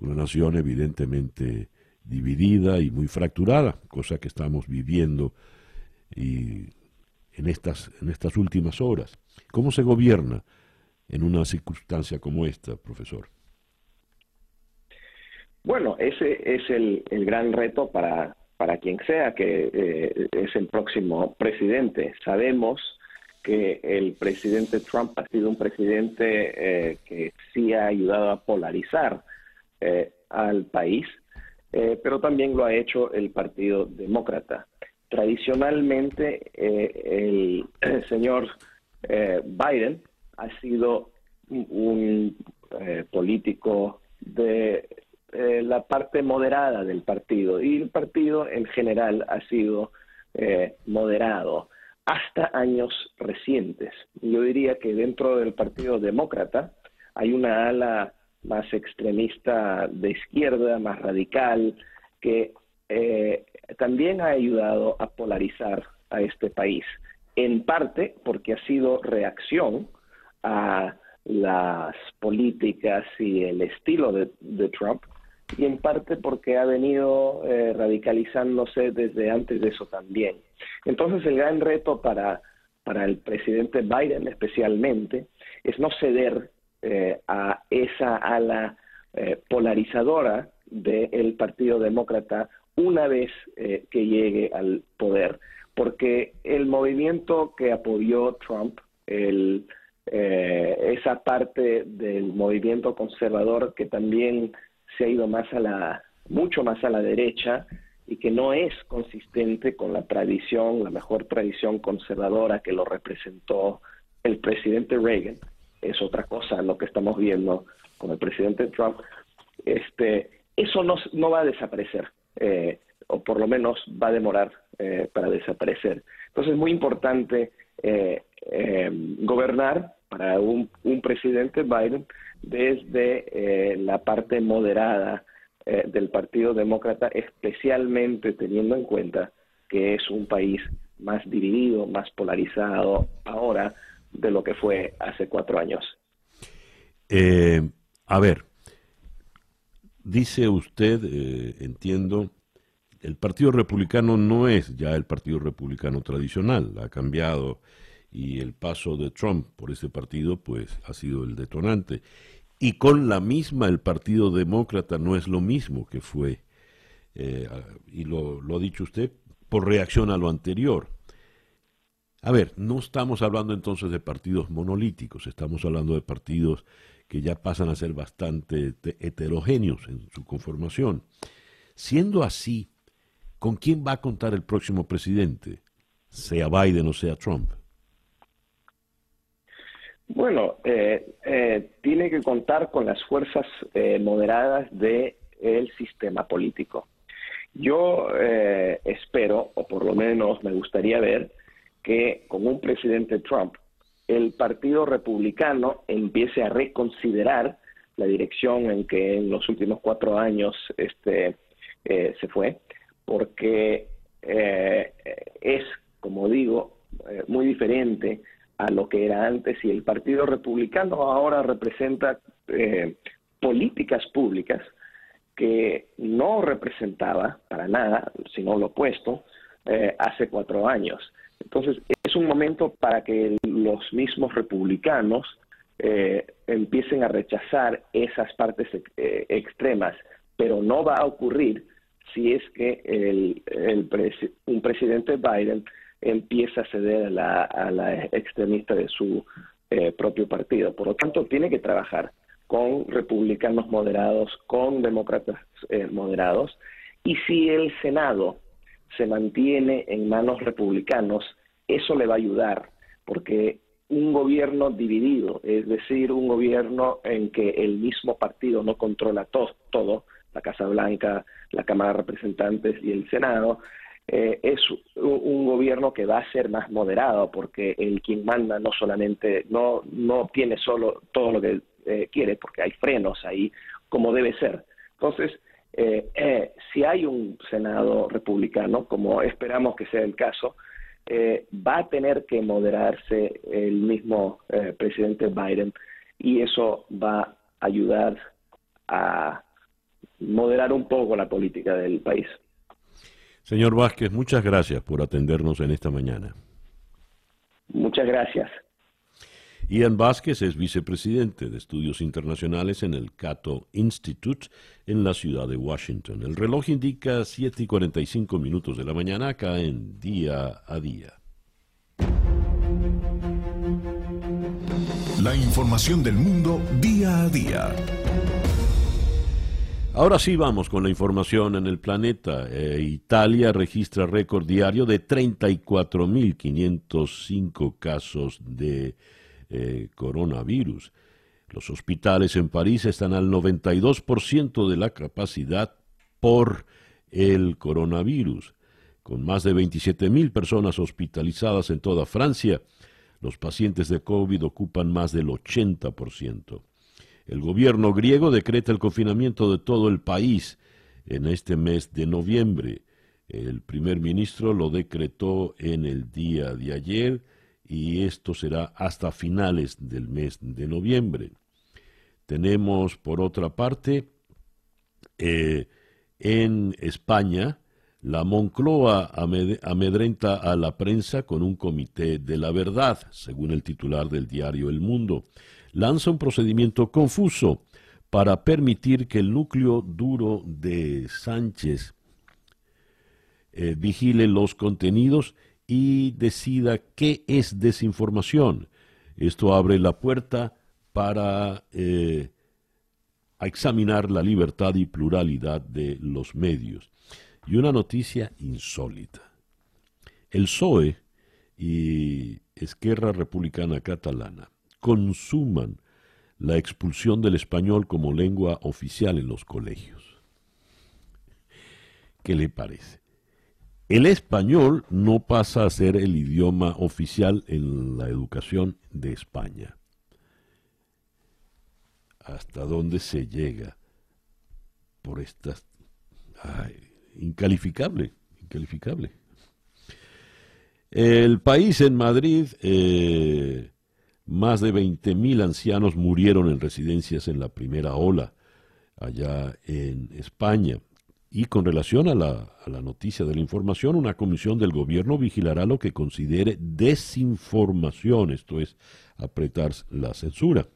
Una nación evidentemente dividida y muy fracturada, cosa que estamos viviendo en estas últimas horas. ¿Cómo se gobierna en una circunstancia como esta, profesor? Bueno, ese es el, gran reto para, para quien sea que eh, es el próximo presidente. Sabemos que el presidente Trump ha sido un presidente eh, que sí ha ayudado a polarizar eh, al país, pero también lo ha hecho el Partido Demócrata. Tradicionalmente, el señor eh, Biden ha sido un, político de la parte moderada del partido y el partido en general ha sido moderado hasta años recientes. Yo diría que dentro del Partido Demócrata hay una ala más extremista de izquierda, más radical, que eh, también ha ayudado a polarizar a este país, en parte porque ha sido reacción a las políticas y el estilo de, Trump, y en parte porque ha venido eh, radicalizándose desde antes de eso también. Entonces el gran reto para, para el presidente Biden especialmente es no ceder eh, a esa ala eh, polarizadora del Partido Demócrata una vez eh, que llegue al poder, porque el movimiento que apoyó Trump, el, esa parte del movimiento conservador que también se ha ido más a la, mucho más a la derecha, y que no es consistente con la tradición, la mejor tradición conservadora que lo representó el presidente Reagan, es otra cosa lo que estamos viendo con el presidente Trump, este, eso no, no va a desaparecer, eh, o por lo menos va a demorar eh, para desaparecer. Entonces es muy importante eh, gobernar para un, presidente Biden desde la parte moderada del Partido Demócrata, especialmente teniendo en cuenta que es un país más dividido, más polarizado ahora de lo que fue hace cuatro años. Eh, a ver, dice usted, eh, entiendo, el Partido Republicano no es ya el Partido Republicano tradicional, ha cambiado y el paso de Trump por ese partido pues ha sido el detonante. Y con la misma el Partido Demócrata no es lo mismo que fue, eh, y lo, lo ha dicho usted, por reacción a lo anterior. A ver, no estamos hablando entonces de partidos monolíticos, estamos hablando de partidos que ya pasan a ser bastante heterogéneos en su conformación. Siendo así, ¿con quién va a contar el próximo presidente, sea Biden o sea Trump? Bueno, eh, eh, tiene que contar con las fuerzas eh, moderadas del sistema político. Yo espero, o por lo menos me gustaría ver, que con un presidente Trump el Partido Republicano empiece a reconsiderar la dirección en que en los últimos cuatro años este, eh, se fue, porque eh, es, como digo, eh, muy diferente a lo que era antes y el Partido Republicano ahora representa políticas públicas que no representaba para nada, sino lo opuesto, hace cuatro años. Entonces, es un momento para que los mismos republicanos eh, empiecen a rechazar esas partes eh, extremas, pero no va a ocurrir si es que el, un presidente Biden empieza a ceder a la, extremista de su eh, propio partido. Por lo tanto, tiene que trabajar con republicanos moderados, con demócratas moderados, y si el Senado se mantiene en manos republicanos, eso le va a ayudar, porque un gobierno dividido, es decir, un gobierno en que el mismo partido no controla todo, la Casa Blanca, la Cámara de Representantes y el Senado, eh, es un gobierno que va a ser más moderado porque el quien manda no solamente no no tiene solo todo lo que eh, quiere porque hay frenos ahí como debe ser. Entonces eh, si hay un senado republicano como esperamos que sea el caso eh, va a tener que moderarse el mismo eh, presidente Biden y eso va a ayudar a moderar un poco la política del país. Señor Vázquez, muchas gracias por atendernos en esta mañana. Muchas gracias. Ian Vázquez es vicepresidente de estudios internacionales en el Cato Institute en la ciudad de Washington. El reloj indica 7 y 45 minutos de la mañana acá en Día a Día. La información del mundo día a día. Ahora sí vamos con la información en el planeta. Eh, Italia registra récord diario de 34.505 casos de eh, coronavirus. Los hospitales en París están al 92% de la capacidad por el coronavirus. Con más de 27.000 personas hospitalizadas en toda Francia, los pacientes de COVID ocupan más del 80%. El gobierno griego decreta el confinamiento de todo el país en este mes de noviembre. El primer ministro lo decretó en el día de ayer y esto será hasta finales del mes de noviembre. Tenemos, por otra parte, eh, en España, la Moncloa amedrenta a la prensa con un comité de la verdad, según el titular del diario El Mundo lanza un procedimiento confuso para permitir que el núcleo duro de Sánchez eh, vigile los contenidos y decida qué es desinformación. Esto abre la puerta para eh, examinar la libertad y pluralidad de los medios. Y una noticia insólita. El PSOE y Esquerra Republicana Catalana consuman la expulsión del español como lengua oficial en los colegios. ¿Qué le parece? El español no pasa a ser el idioma oficial en la educación de España. ¿Hasta dónde se llega por estas... incalificable, incalificable. El país en Madrid eh, más de 20.000 ancianos murieron en residencias en la primera ola allá en España. Y con relación a la, a la, noticia de la información, una comisión del gobierno vigilará lo que considere desinformación, esto es, apretar la censura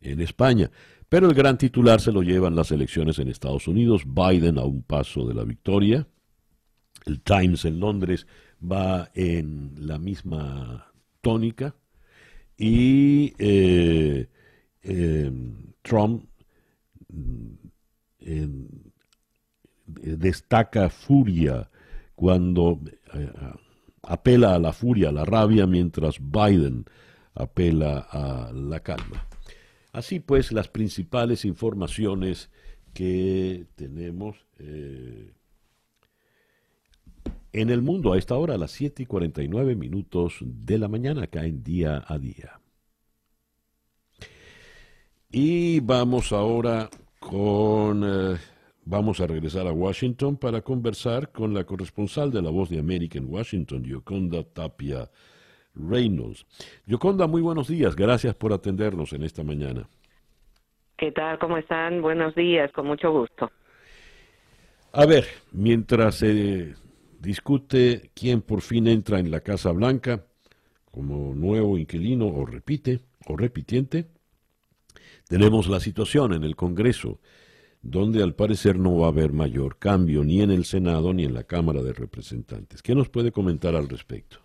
en España. Pero el gran titular se lo llevan las elecciones en Estados Unidos, Biden a un paso de la victoria. El Times en Londres va en la misma tónica y eh, em, Trump em, destaca furia cuando eh, apela a la furia, a la rabia, mientras Biden apela a la calma. Así pues, las principales informaciones que tenemos eh, en el mundo a esta hora, a las 7 y 49 minutos de la mañana, acá en día a día. Y vamos ahora con... Eh, vamos a regresar a Washington para conversar con la corresponsal de La Voz de América en Washington, Yoconda Tapia Reynolds. Yoconda, muy buenos días. Gracias por atendernos en esta mañana. ¿Qué tal? ¿Cómo están? Buenos días, con mucho gusto. A ver, mientras eh, discute quién por fin entra en la Casa Blanca como nuevo inquilino o repite o repitiente. Tenemos la situación en el Congreso, donde al parecer no va a haber mayor cambio ni en el Senado ni en la Cámara de Representantes. ¿Qué nos puede comentar al respecto?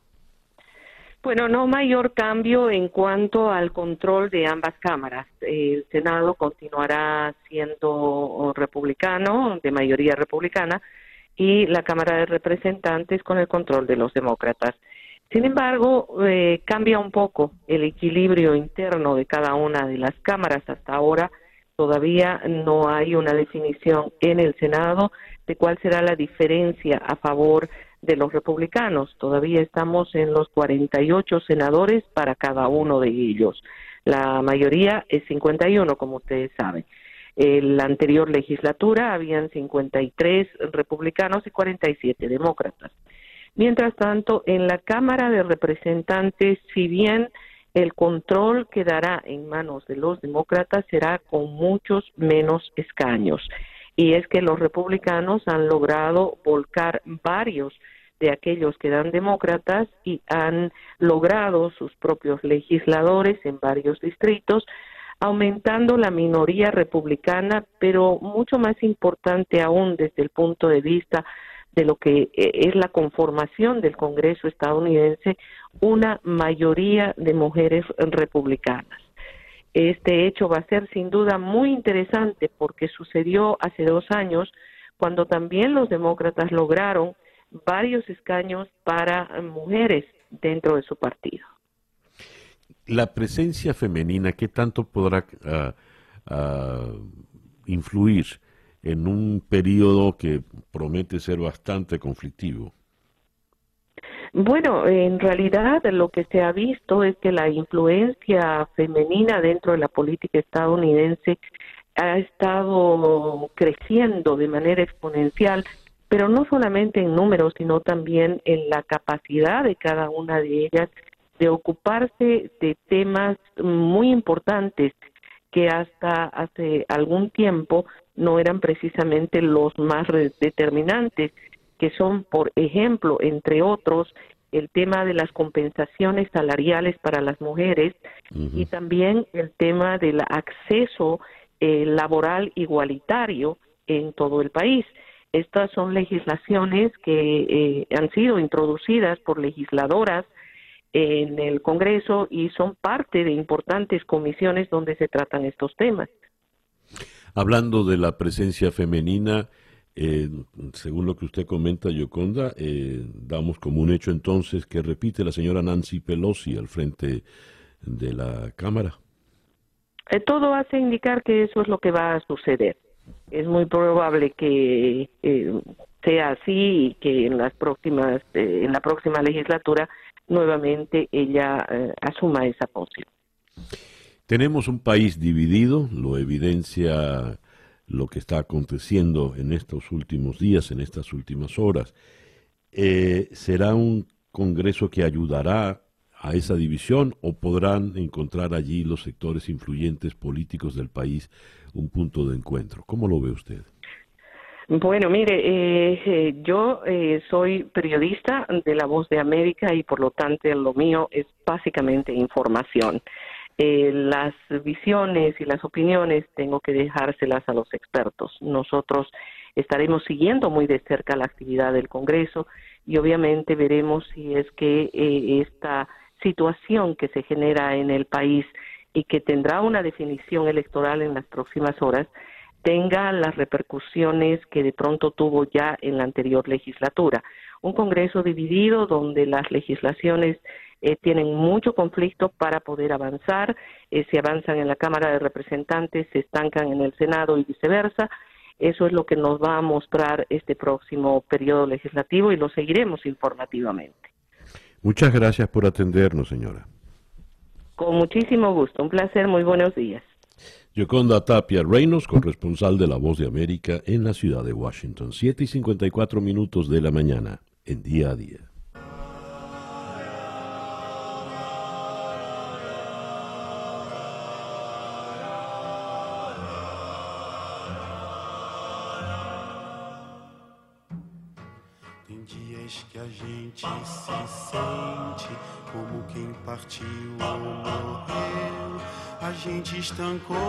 Bueno, no mayor cambio en cuanto al control de ambas cámaras. El Senado continuará siendo republicano, de mayoría republicana, y la Cámara de Representantes con el control de los demócratas. Sin embargo, eh, cambia un poco el equilibrio interno de cada una de las cámaras. Hasta ahora todavía no hay una definición en el Senado de cuál será la diferencia a favor de los republicanos. Todavía estamos en los 48 senadores para cada uno de ellos. La mayoría es 51, como ustedes saben. En la anterior legislatura habían 53 republicanos y 47 demócratas. Mientras tanto, en la Cámara de Representantes, si bien el control quedará en manos de los demócratas, será con muchos menos escaños. Y es que los republicanos han logrado volcar varios de aquellos que dan demócratas y han logrado sus propios legisladores en varios distritos, aumentando la minoría republicana, pero mucho más importante aún desde el punto de vista de lo que eh, es la conformación del Congreso estadounidense, una mayoría de mujeres republicanas. Este hecho va a ser sin duda muy interesante porque sucedió hace dos años cuando también los demócratas lograron varios escaños para mujeres dentro de su partido. La presencia femenina, ¿qué tanto podrá ah, ah, influir en un periodo que promete ser bastante conflictivo? Bueno, en realidad lo que se ha visto es que la influencia femenina dentro de la política estadounidense ha estado creciendo de manera exponencial, pero no solamente en números, sino también en la capacidad de cada una de ellas de ocuparse de temas muy importantes que hasta hace algún tiempo no eran precisamente los más determinantes, que son, por ejemplo, entre otros, el tema de las compensaciones salariales para las mujeres y también el tema del acceso eh, laboral igualitario en todo el país. Estas son legislaciones que eh, han sido introducidas por legisladoras en el Congreso y son parte de importantes comisiones donde se tratan estos temas. Hablando de la presencia femenina, eh, según lo que usted comenta, Yoconda, eh, damos como un hecho entonces que repite la señora Nancy Pelosi al frente de la Cámara. Eh, todo hace indicar que eso es lo que va a suceder. Es muy probable que sea así y que en las próximas, en la próxima legislatura nuevamente ella eh, asuma esa posición. Tenemos un país dividido, lo evidencia lo que está aconteciendo en estos últimos días, en estas últimas horas. Eh, ¿Será un Congreso que ayudará a esa división o podrán encontrar allí los sectores influyentes políticos del país un punto de encuentro? ¿Cómo lo ve usted? Bueno, mire, eh, eh, yo eh, soy periodista de La Voz de América y por lo tanto lo mío es básicamente información. las visiones y las opiniones tengo que dejárselas a los expertos. Nosotros estaremos siguiendo muy de cerca la actividad del Congreso y obviamente veremos si es que esta situación que se genera en el país y que tendrá una definición electoral en las próximas horas, tenga las repercusiones que de pronto tuvo ya en la anterior legislatura. Un Congreso dividido donde las legislaciones eh, tienen mucho conflicto para poder avanzar, eh, se avanzan en la Cámara de Representantes, se estancan en el Senado y viceversa. Eso es lo que nos va a mostrar este próximo periodo legislativo y lo seguiremos informativamente. Muchas gracias por atendernos, señora. Con muchísimo gusto. Un placer. Muy buenos días. Yoconda Tapia Reynolds, corresponsal de La Voz de América en la ciudad de Washington. 7 y 54 minutos de la mañana, en día a día. Tem dias que a gente se sente como quem partiu ou morreu. A gente estancou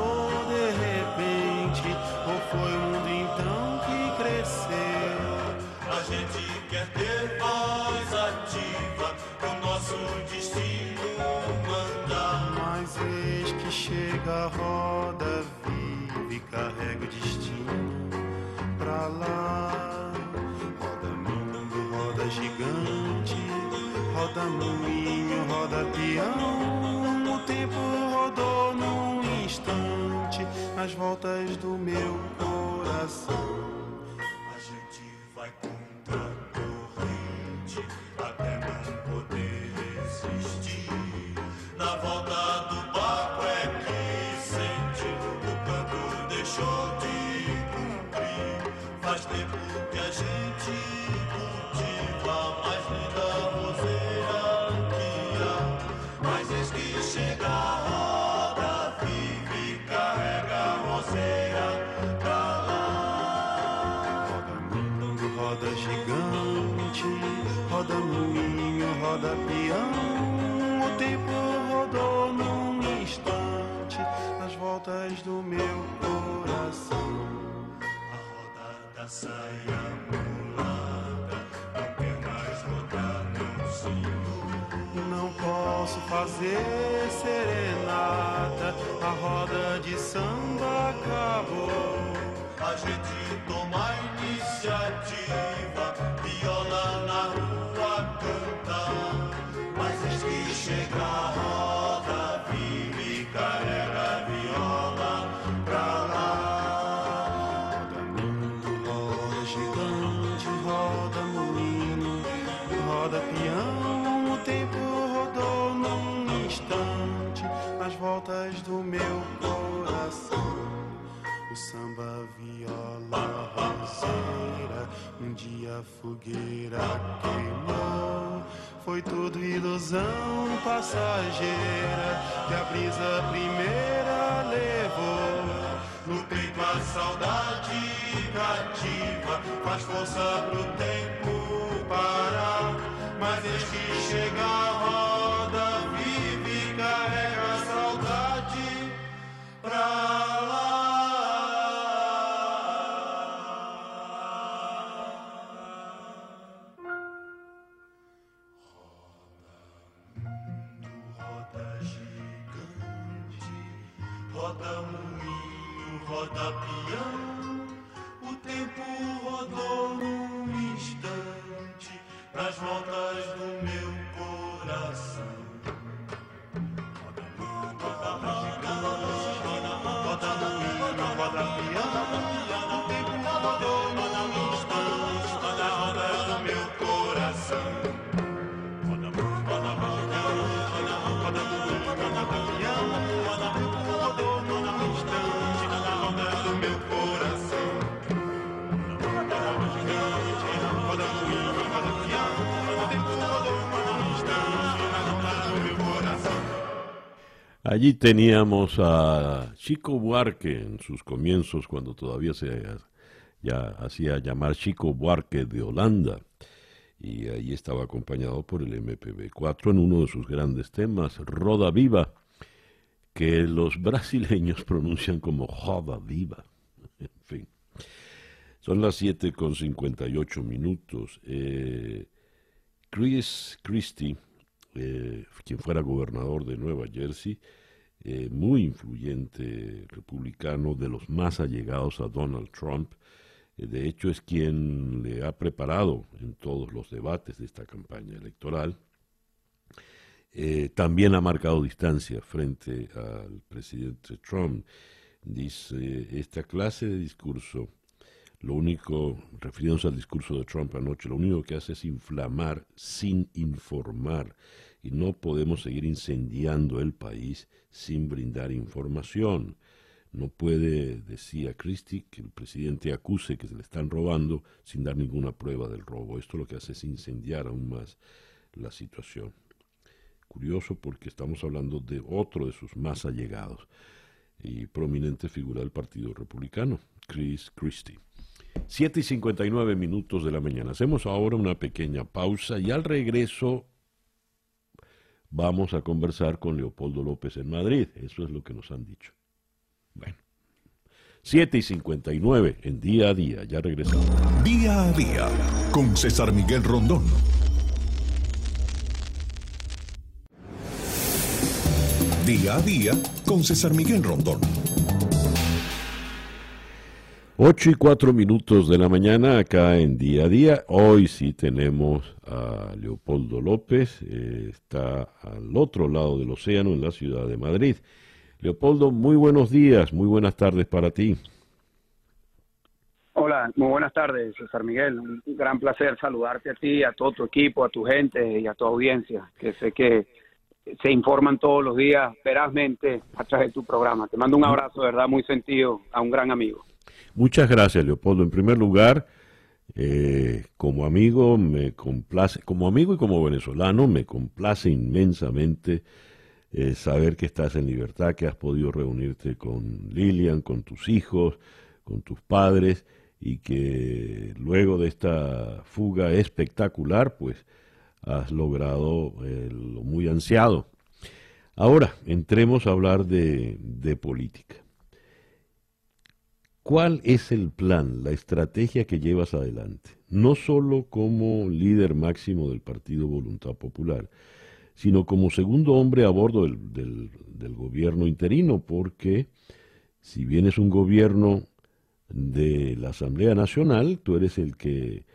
fazer serenata. A roda de samba acabou. A gente toma iniciativa, viola na rua ilusão passageira que a brisa primeira levou. No peito a saudade cativa, faz força pro tempo parar. Mas eis que chega roda moinho, roda peão. Allí teníamos a Chico Buarque en sus comienzos, cuando todavía se ya hacía llamar Chico Buarque de Holanda. Y ahí estaba acompañado por el MPB4 en uno de sus grandes temas, Roda Viva, que los brasileños pronuncian como Roda Viva. En fin. Son las 7 con 58 minutos. Eh, Chris Christie, eh, quien fuera gobernador de Nueva Jersey, eh, muy influyente republicano, de los más allegados a Donald Trump. Eh, de hecho, es quien le ha preparado en todos los debates de esta campaña electoral. Eh, también ha marcado distancia frente al presidente Trump. Dice, esta clase de discurso, lo único, refiriéndose al discurso de Trump anoche, lo único que hace es inflamar sin informar y no podemos seguir incendiando el país sin brindar información. No puede, decía Christie, que el presidente acuse que se le están robando sin dar ninguna prueba del robo. Esto lo que hace es incendiar aún más la situación. Curioso porque estamos hablando de otro de sus más allegados y prominente figura del Partido Republicano, Chris Christie. 7 y 59 minutos de la mañana. Hacemos ahora una pequeña pausa y al regreso vamos a conversar con Leopoldo López en Madrid. Eso es lo que nos han dicho. Bueno. 7 y 59 en día a día. Ya regresamos. Día a día con César Miguel Rondón. Día a día con César Miguel Rondón. 8 y 4 minutos de la mañana acá en día a día. Hoy sí tenemos a Leopoldo López, eh, está al otro lado del océano en la ciudad de Madrid. Leopoldo, muy buenos días, muy buenas tardes para ti. Hola, muy buenas tardes, César Miguel. Un gran placer saludarte a ti, a todo tu equipo, a tu gente y a tu audiencia, que sé que se informan todos los días verazmente a través de tu programa. Te mando un abrazo, de verdad, muy sentido a un gran amigo. Muchas gracias, Leopoldo. En primer lugar, eh, como amigo, me complace, como amigo y como venezolano, me complace inmensamente eh, saber que estás en libertad, que has podido reunirte con Lilian, con tus hijos, con tus padres y que luego de esta fuga espectacular, pues has logrado eh, lo muy ansiado. Ahora, entremos a hablar de, de política. ¿Cuál es el plan, la estrategia que llevas adelante? No solo como líder máximo del Partido Voluntad Popular, sino como segundo hombre a bordo del, gobierno interino, porque si bien es un gobierno de la Asamblea Nacional, tú eres el que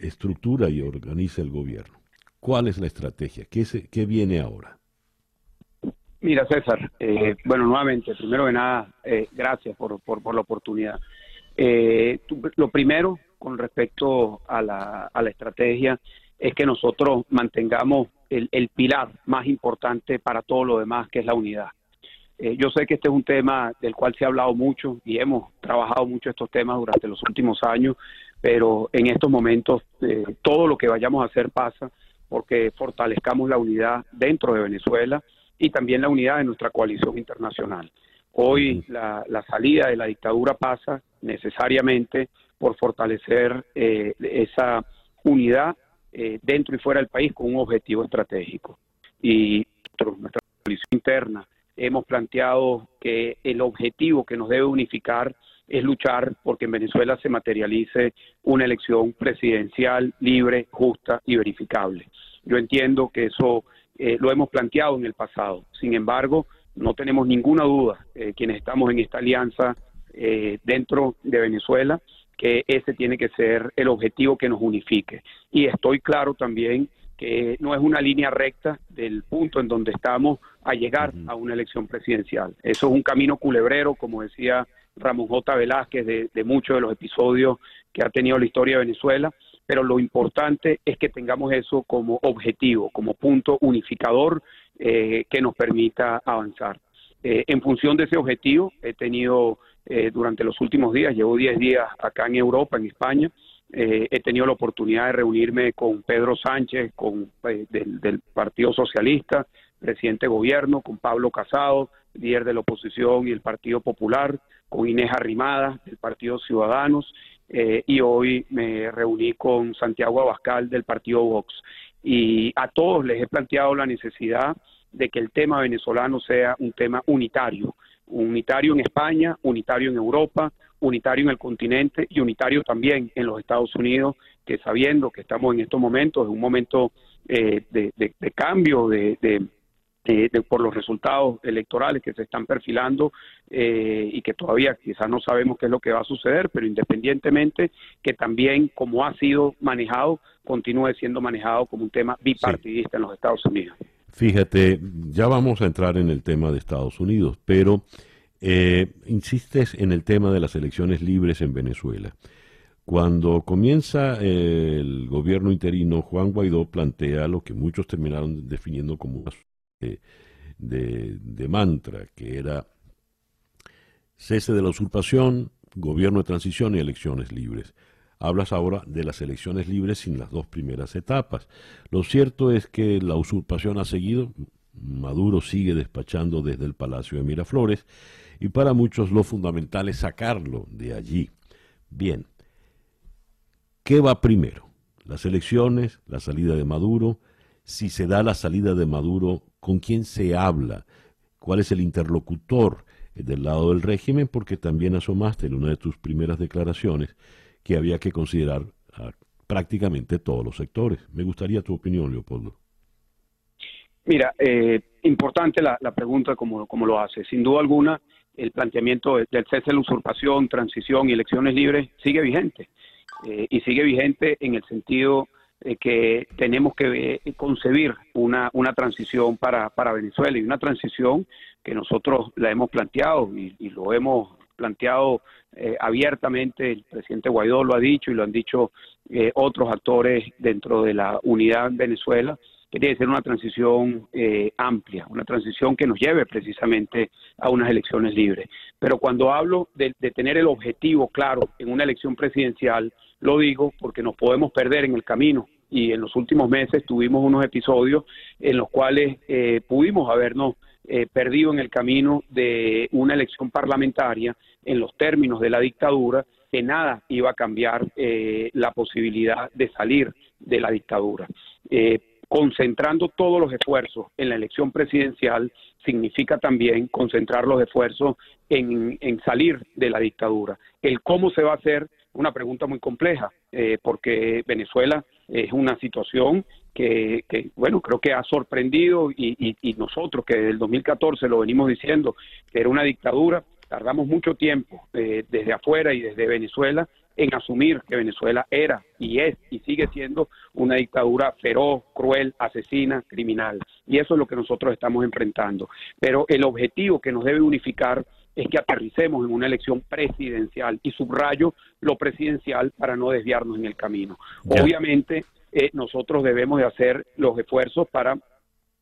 estructura y organiza el gobierno. ¿Cuál es la estrategia? ¿Qué, se, qué viene ahora? Mira, César, eh, bueno, nuevamente, primero que nada, eh, gracias por, por, la oportunidad. Eh, tú, lo primero, con respecto a la, a la estrategia, es que nosotros mantengamos el, el, pilar más importante para todo lo demás, que es la unidad. Eh, yo sé que este es un tema del cual se ha hablado mucho y hemos trabajado mucho estos temas durante los últimos años, pero en estos momentos eh, todo lo que vayamos a hacer pasa porque fortalezcamos la unidad dentro de Venezuela y también la unidad de nuestra coalición internacional. Hoy la, la salida de la dictadura pasa necesariamente por fortalecer eh, esa unidad eh, dentro y fuera del país con un objetivo estratégico. Y nuestra coalición interna hemos planteado que el objetivo que nos debe unificar es luchar porque en Venezuela se materialice una elección presidencial libre, justa y verificable. Yo entiendo que eso eh, lo hemos planteado en el pasado. Sin embargo, no tenemos ninguna duda, eh, quienes estamos en esta alianza eh, dentro de Venezuela, que ese tiene que ser el objetivo que nos unifique. Y estoy claro también que no es una línea recta del punto en donde estamos a llegar a una elección presidencial. Eso es un camino culebrero, como decía Ramón J. Velázquez, de, de muchos de los episodios que ha tenido la historia de Venezuela, pero lo importante es que tengamos eso como objetivo, como punto unificador eh, que nos permita avanzar. Eh, en función de ese objetivo, he tenido eh, durante los últimos días, llevo 10 días acá en Europa, en España, eh, he tenido la oportunidad de reunirme con Pedro Sánchez, con, eh, del, del, Partido Socialista, presidente de gobierno, con Pablo Casado, líder de la oposición y el Partido Popular, con Inés Arrimada, del Partido Ciudadanos, eh, y hoy me reuní con Santiago Abascal, del Partido Vox. Y a todos les he planteado la necesidad de que el tema venezolano sea un tema unitario, unitario en España, unitario en Europa, unitario en el continente y unitario también en los Estados Unidos, que sabiendo que estamos en estos momentos, en un momento eh, de, cambio de, de, por los resultados electorales que se están perfilando eh, y que todavía quizás no sabemos qué es lo que va a suceder, pero independientemente que también como ha sido manejado, continúe siendo manejado como un tema bipartidista en los Estados Unidos. Fíjate, ya vamos a entrar en el tema de Estados Unidos, pero eh, insistes en el tema de las elecciones libres en Venezuela. Cuando comienza eh, el gobierno interino, Juan Guaidó plantea lo que muchos terminaron definiendo como de, de, de mantra, que era cese de la usurpación, gobierno de transición y elecciones libres. Hablas ahora de las elecciones libres sin las dos primeras etapas. Lo cierto es que la usurpación ha seguido, Maduro sigue despachando desde el Palacio de Miraflores y para muchos lo fundamental es sacarlo de allí. Bien, ¿qué va primero? ¿Las elecciones? ¿La salida de Maduro? Si se da la salida de Maduro, ¿con quién se habla? ¿Cuál es el interlocutor del lado del régimen? Porque también asomaste en una de tus primeras declaraciones que había que considerar prácticamente todos los sectores. Me gustaría tu opinión, Leopoldo. Mira, eh, importante la, la, pregunta como, como lo hace. Sin duda alguna, el planteamiento del cese de la usurpación, transición y elecciones libres sigue vigente. Eh, y sigue vigente en el sentido de que tenemos que eh, concebir una, una transición para, para Venezuela y una transición que nosotros la hemos planteado y, y lo hemos planteado eh, abiertamente, el presidente Guaidó lo ha dicho y lo han dicho eh, otros actores dentro de la unidad Venezuela, que ser una transición eh, amplia, una transición que nos lleve precisamente a unas elecciones libres. Pero cuando hablo de, de, tener el objetivo claro en una elección presidencial, lo digo porque nos podemos perder en el camino. Y en los últimos meses tuvimos unos episodios en los cuales eh, pudimos habernos eh, perdido en el camino de una elección parlamentaria en los términos de la dictadura, que nada iba a cambiar eh, la posibilidad de salir de la dictadura. Eh, concentrando todos los esfuerzos en la elección presidencial significa también concentrar los esfuerzos en, en salir de la dictadura. El cómo se va a hacer, una pregunta muy compleja, eh, porque Venezuela es una situación que, que, bueno, creo que ha sorprendido y, y, y nosotros que desde el 2014 lo venimos diciendo, que era una dictadura, tardamos mucho tiempo eh, desde afuera y desde Venezuela en asumir que Venezuela era y es y sigue siendo una dictadura feroz, cruel, asesina, criminal. Y eso es lo que nosotros estamos enfrentando. Pero el objetivo que nos debe unificar es que aterricemos en una elección presidencial y subrayo lo presidencial para no desviarnos en el camino. Obviamente, eh, nosotros debemos de hacer los esfuerzos para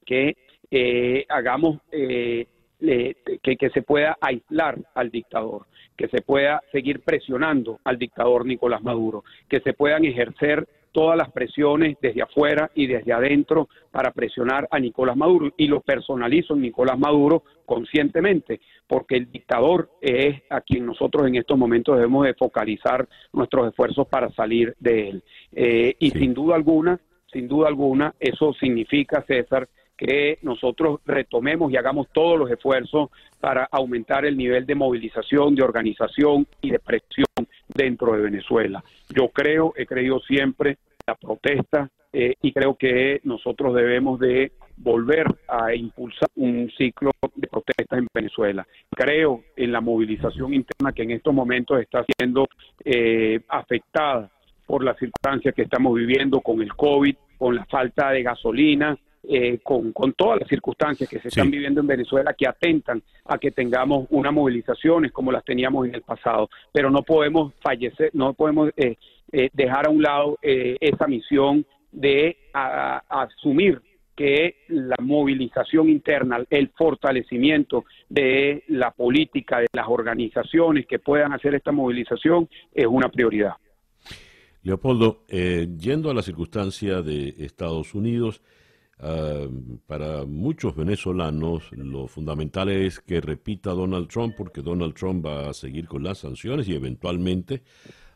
que eh, hagamos eh, que se pueda aislar al dictador, que se pueda seguir presionando al dictador Nicolás Maduro, que se puedan ejercer todas las presiones desde afuera y desde adentro para presionar a Nicolás Maduro. Y lo personalizo en Nicolás Maduro conscientemente, porque el dictador es a quien nosotros en estos momentos debemos de focalizar nuestros esfuerzos para salir de él. Eh, y sin duda alguna, sin duda alguna, eso significa, César, que nosotros retomemos y hagamos todos los esfuerzos para aumentar el nivel de movilización, de organización y de presión dentro de Venezuela. Yo creo, he creído siempre la protesta eh, y creo que nosotros debemos de volver a impulsar un ciclo de protestas en Venezuela. Creo en la movilización interna que en estos momentos está siendo eh, afectada por las circunstancias que estamos viviendo con el COVID, con la falta de gasolina, eh, con, con todas las circunstancias que se están viviendo en Venezuela que atentan a que tengamos unas movilizaciones como las teníamos en el pasado. Pero no podemos fallecer, no podemos eh, eh, dejar a un lado eh, esa misión de a- a asumir que la movilización interna, el fortalecimiento de la política, de las organizaciones que puedan hacer esta movilización es una prioridad. Leopoldo, eh, yendo a la circunstancia de Estados Unidos, ah, para muchos venezolanos lo fundamental es que repita Donald Trump porque Donald Trump va a seguir con las sanciones y eventualmente,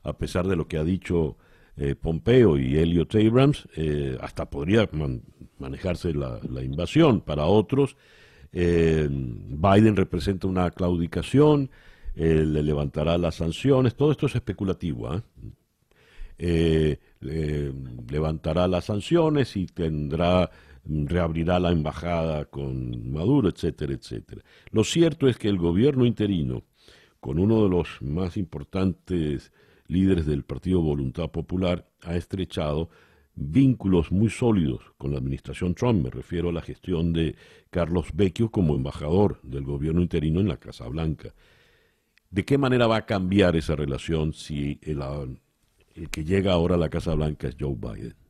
a pesar de lo que ha dicho eh, Pompeo y Elliot Abrams, eh, hasta podría man- manejarse la, invasión. Para otros, eh, Biden representa una claudicación, eh, le levantará las sanciones, todo esto es especulativo. ¿ah? eh, eh, levantará las sanciones y tendrá reabrirá la embajada con Maduro, etcétera, etcétera. Lo cierto es que el gobierno interino, con uno de los más importantes líderes del Partido Voluntad Popular, ha estrechado vínculos muy sólidos con la administración Trump. Me refiero a la gestión de Carlos Vecchio como embajador del gobierno interino en la Casa Blanca. ¿De qué manera va a cambiar esa relación si el, el que llega ahora a la Casa Blanca es Joe Biden?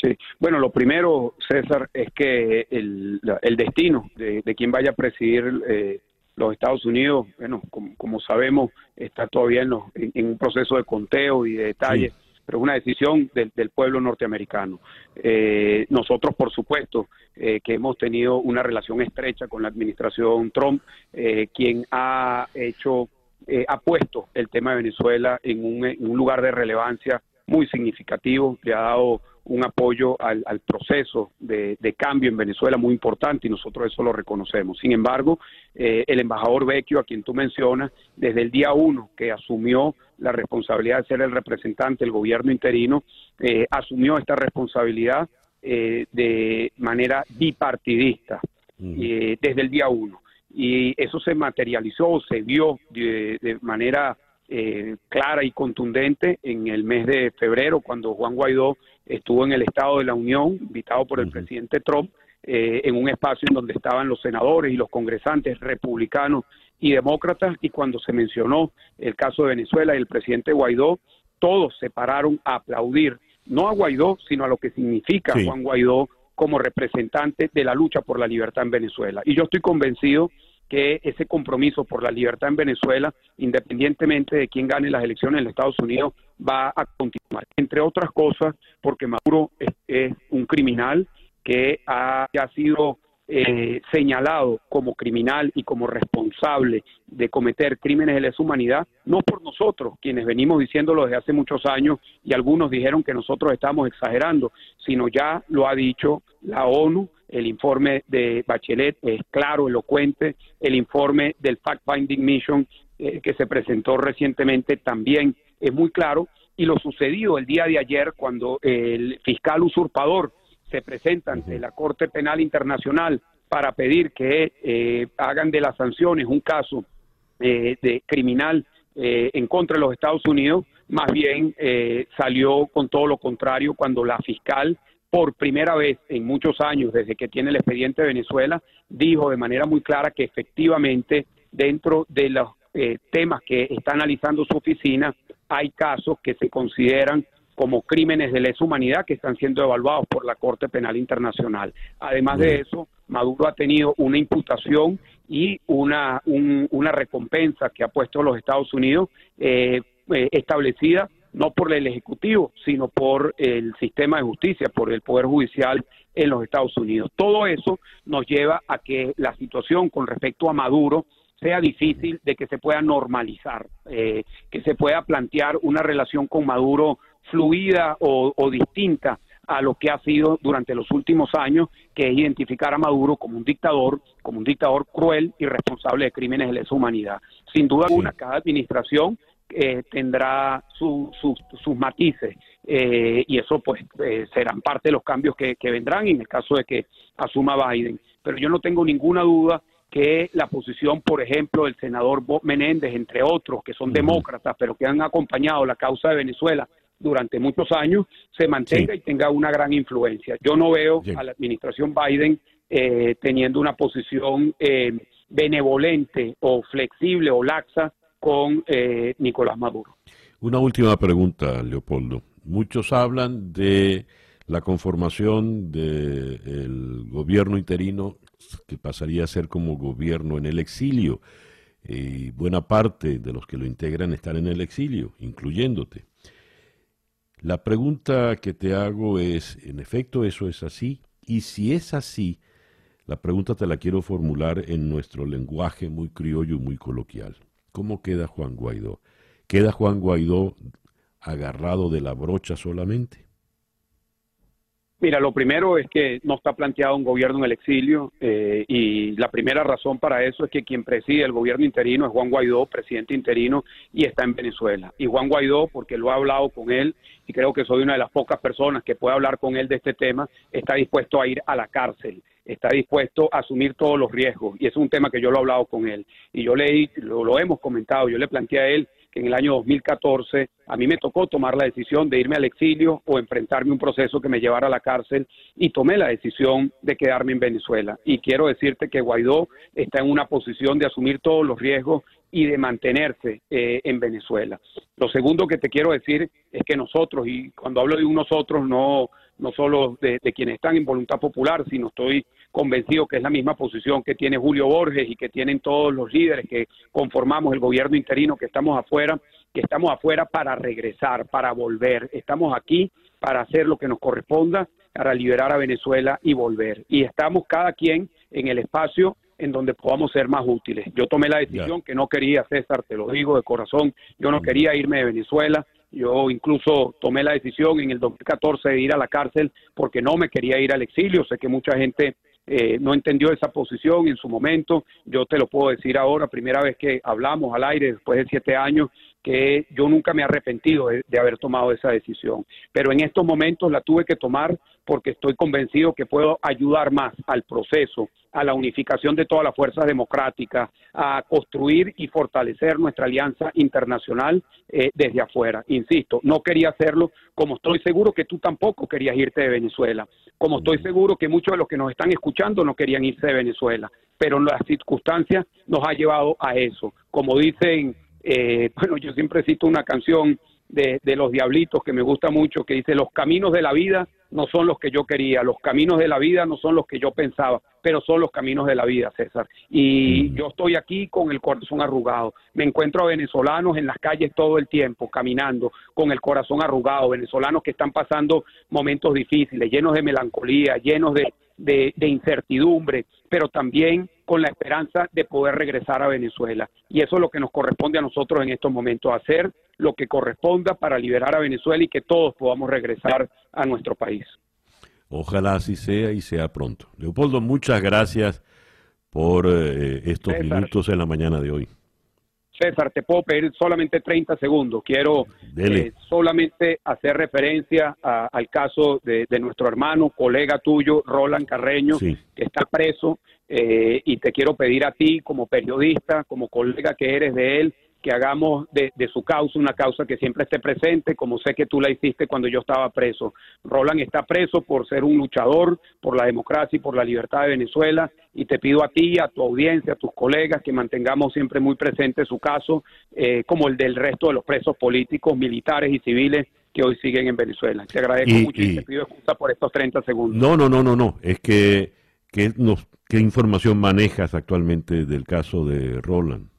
Sí, bueno, lo primero, César, es que el, el destino de, de quien vaya a presidir eh, los Estados Unidos, bueno, como, como sabemos, está todavía en, los- en- en un proceso de conteo y de detalle, pero es una decisión del, del pueblo norteamericano. Eh, nosotros, por supuesto, eh, que hemos tenido una relación estrecha con la administración Trump, eh, quien ha hecho, eh, ha puesto el tema de Venezuela en un, en un lugar de relevancia muy significativo, le ha dado un apoyo al, al proceso de, de cambio en Venezuela muy importante y nosotros eso lo reconocemos. Sin embargo, eh, el embajador Vecchio, a quien tú mencionas, desde el día uno que asumió la responsabilidad de ser el representante del gobierno interino, eh, asumió esta responsabilidad eh, de manera bipartidista eh, desde el día uno. Y eso se materializó, se vio de, de manera eh, clara y contundente en el mes de febrero, cuando Juan Guaidó estuvo en el Estado de la Unión, invitado por el presidente Trump, eh, en un espacio en donde estaban los senadores y los congresantes republicanos y demócratas, y cuando se mencionó el caso de Venezuela y el presidente Guaidó, todos se pararon a aplaudir, no a Guaidó, sino a lo que significa Sí. Juan Guaidó como representante de la lucha por la libertad en Venezuela. Y yo estoy convencido que ese compromiso por la libertad en Venezuela, independientemente de quién gane las elecciones en los Estados Unidos, va a continuar. Entre otras cosas, porque Maduro es, un criminal que ha sido eh, señalado como criminal y como responsable de cometer crímenes de lesa humanidad, no por nosotros, quienes venimos diciéndolo desde hace muchos años y algunos dijeron que nosotros estamos exagerando, sino ya lo ha dicho la ONU, el informe de Bachelet es claro, elocuente, el informe del Fact Finding Mission eh, que se presentó recientemente también es muy claro y lo sucedido el día de ayer cuando el fiscal usurpador se presenta ante la Corte Penal Internacional para pedir que eh, hagan de las sanciones un caso eh, de criminal eh, en contra de los Estados Unidos, más bien salió con todo lo contrario cuando la fiscal por primera vez en muchos años desde que tiene el expediente de Venezuela dijo de manera muy clara que efectivamente dentro de los temas que está analizando su oficina hay casos que se consideran como crímenes de lesa humanidad que están siendo evaluados por la Corte Penal Internacional. Además de eso, Maduro ha tenido una imputación y una, una recompensa que ha puesto los Estados Unidos eh, eh, establecida no por el Ejecutivo, sino por el sistema de justicia, por el Poder Judicial en los Estados Unidos. Todo eso nos lleva a que la situación con respecto a Maduro sea difícil de que se pueda normalizar, eh, que se pueda plantear una relación con Maduro fluida o, distinta a lo que ha sido durante los últimos años, que es identificar a Maduro como un dictador, como un dictador cruel y responsable de crímenes de lesa humanidad. Sin duda alguna, cada administración eh, tendrá sus matices eh, y eso pues serán parte de los cambios que, que vendrán en el caso de que asuma Biden. Pero yo no tengo ninguna duda que la posición, por ejemplo, del senador Bob Menéndez, entre otros, que son demócratas, pero que han acompañado la causa de Venezuela durante muchos años, se mantenga y tenga una gran influencia. Yo no veo a la administración Biden eh, teniendo una posición eh, benevolente o flexible o laxa con eh, Nicolás Maduro. Una última pregunta, Leopoldo. Muchos hablan de la conformación del gobierno interino que pasaría a ser como gobierno en el exilio. Y buena parte de los que lo integran están en el exilio, incluyéndote. La pregunta que te hago es, ¿en efecto eso es así? Y si es así, la pregunta te la quiero formular en nuestro lenguaje muy criollo y muy coloquial. ¿Cómo queda Juan Guaidó? ¿Queda Juan Guaidó agarrado de la brocha solamente? Mira, lo primero es que no está planteado un gobierno en el exilio eh, y la primera razón para eso es que quien preside el gobierno interino es Juan Guaidó, presidente interino, y está en Venezuela. Y Juan Guaidó, porque lo he hablado con él y creo que soy una de las pocas personas que puede hablar con él de este tema, está dispuesto a ir a la cárcel está dispuesto a asumir todos los riesgos y es un tema que yo lo he hablado con él y yo le lo, lo hemos comentado, yo le planteé a él en el año 2014 a mí me tocó tomar la decisión de irme al exilio o enfrentarme a un proceso que me llevara a la cárcel y tomé la decisión de quedarme en Venezuela. Y quiero decirte que Guaidó está en una posición de asumir todos los riesgos y de mantenerse eh, en Venezuela. Lo segundo que te quiero decir es que nosotros, y cuando hablo de un nosotros, no, no solo de, de quienes están en voluntad popular, sino estoy convencido que es la misma posición que tiene Julio Borges y que tienen todos los líderes que conformamos el gobierno interino, que estamos afuera, que estamos afuera para regresar, para volver. Estamos aquí para hacer lo que nos corresponda, para liberar a Venezuela y volver. Y estamos cada quien en el espacio en donde podamos ser más útiles. Yo tomé la decisión que no quería, César, te lo digo de corazón, yo no quería irme de Venezuela, yo incluso tomé la decisión en el 2014 de ir a la cárcel porque no me quería ir al exilio. Sé que mucha gente eh, no entendió esa posición en su momento. Yo te lo puedo decir ahora, primera vez que hablamos al aire después de siete años, que yo nunca me he arrepentido de, haber tomado esa decisión. Pero en estos momentos la tuve que tomar porque estoy convencido que puedo ayudar más al proceso, a la unificación de todas las fuerzas democráticas, a construir y fortalecer nuestra alianza internacional eh, desde afuera. Insisto, no quería hacerlo como estoy seguro que tú tampoco querías irte de Venezuela, como estoy seguro que muchos de los que nos están escuchando no querían irse de Venezuela, pero las circunstancias nos ha llevado a eso. Como dicen eh, bueno, yo siempre cito una canción de, los Diablitos que me gusta mucho, que dice, los caminos de la vida no son los que yo quería, los caminos de la vida no son los que yo pensaba, pero son los caminos de la vida, César. Y yo estoy aquí con el corazón arrugado. Me encuentro a venezolanos en las calles todo el tiempo, caminando, con el corazón arrugado, venezolanos que están pasando momentos difíciles, llenos de melancolía, llenos de, de, incertidumbre, pero también con la esperanza de poder regresar a Venezuela. Y eso es lo que nos corresponde a nosotros en estos momentos, hacer lo que corresponda para liberar a Venezuela y que todos podamos regresar a nuestro país. Ojalá así sea y sea pronto. Leopoldo, muchas gracias por eh, estos minutos en la mañana de hoy. César, te puedo pedir solamente 30 segundos. Quiero eh, solamente hacer referencia al caso de, nuestro hermano, colega tuyo, Roland Carreño, que está preso. Eh, y te quiero pedir a ti, como periodista, como colega que eres de él, que hagamos de, su causa una causa que siempre esté presente, como sé que tú la hiciste cuando yo estaba preso. Roland está preso por ser un luchador por la democracia y por la libertad de Venezuela y te pido a ti, a tu audiencia, a tus colegas que mantengamos siempre muy presente su caso, eh, como el del resto de los presos políticos, militares y civiles que hoy siguen en Venezuela. Te agradezco mucho y, te pido excusa por estos 30 segundos. No, no, no, no, no. Es que, que nos, ¿qué información manejas actualmente del caso de Roland?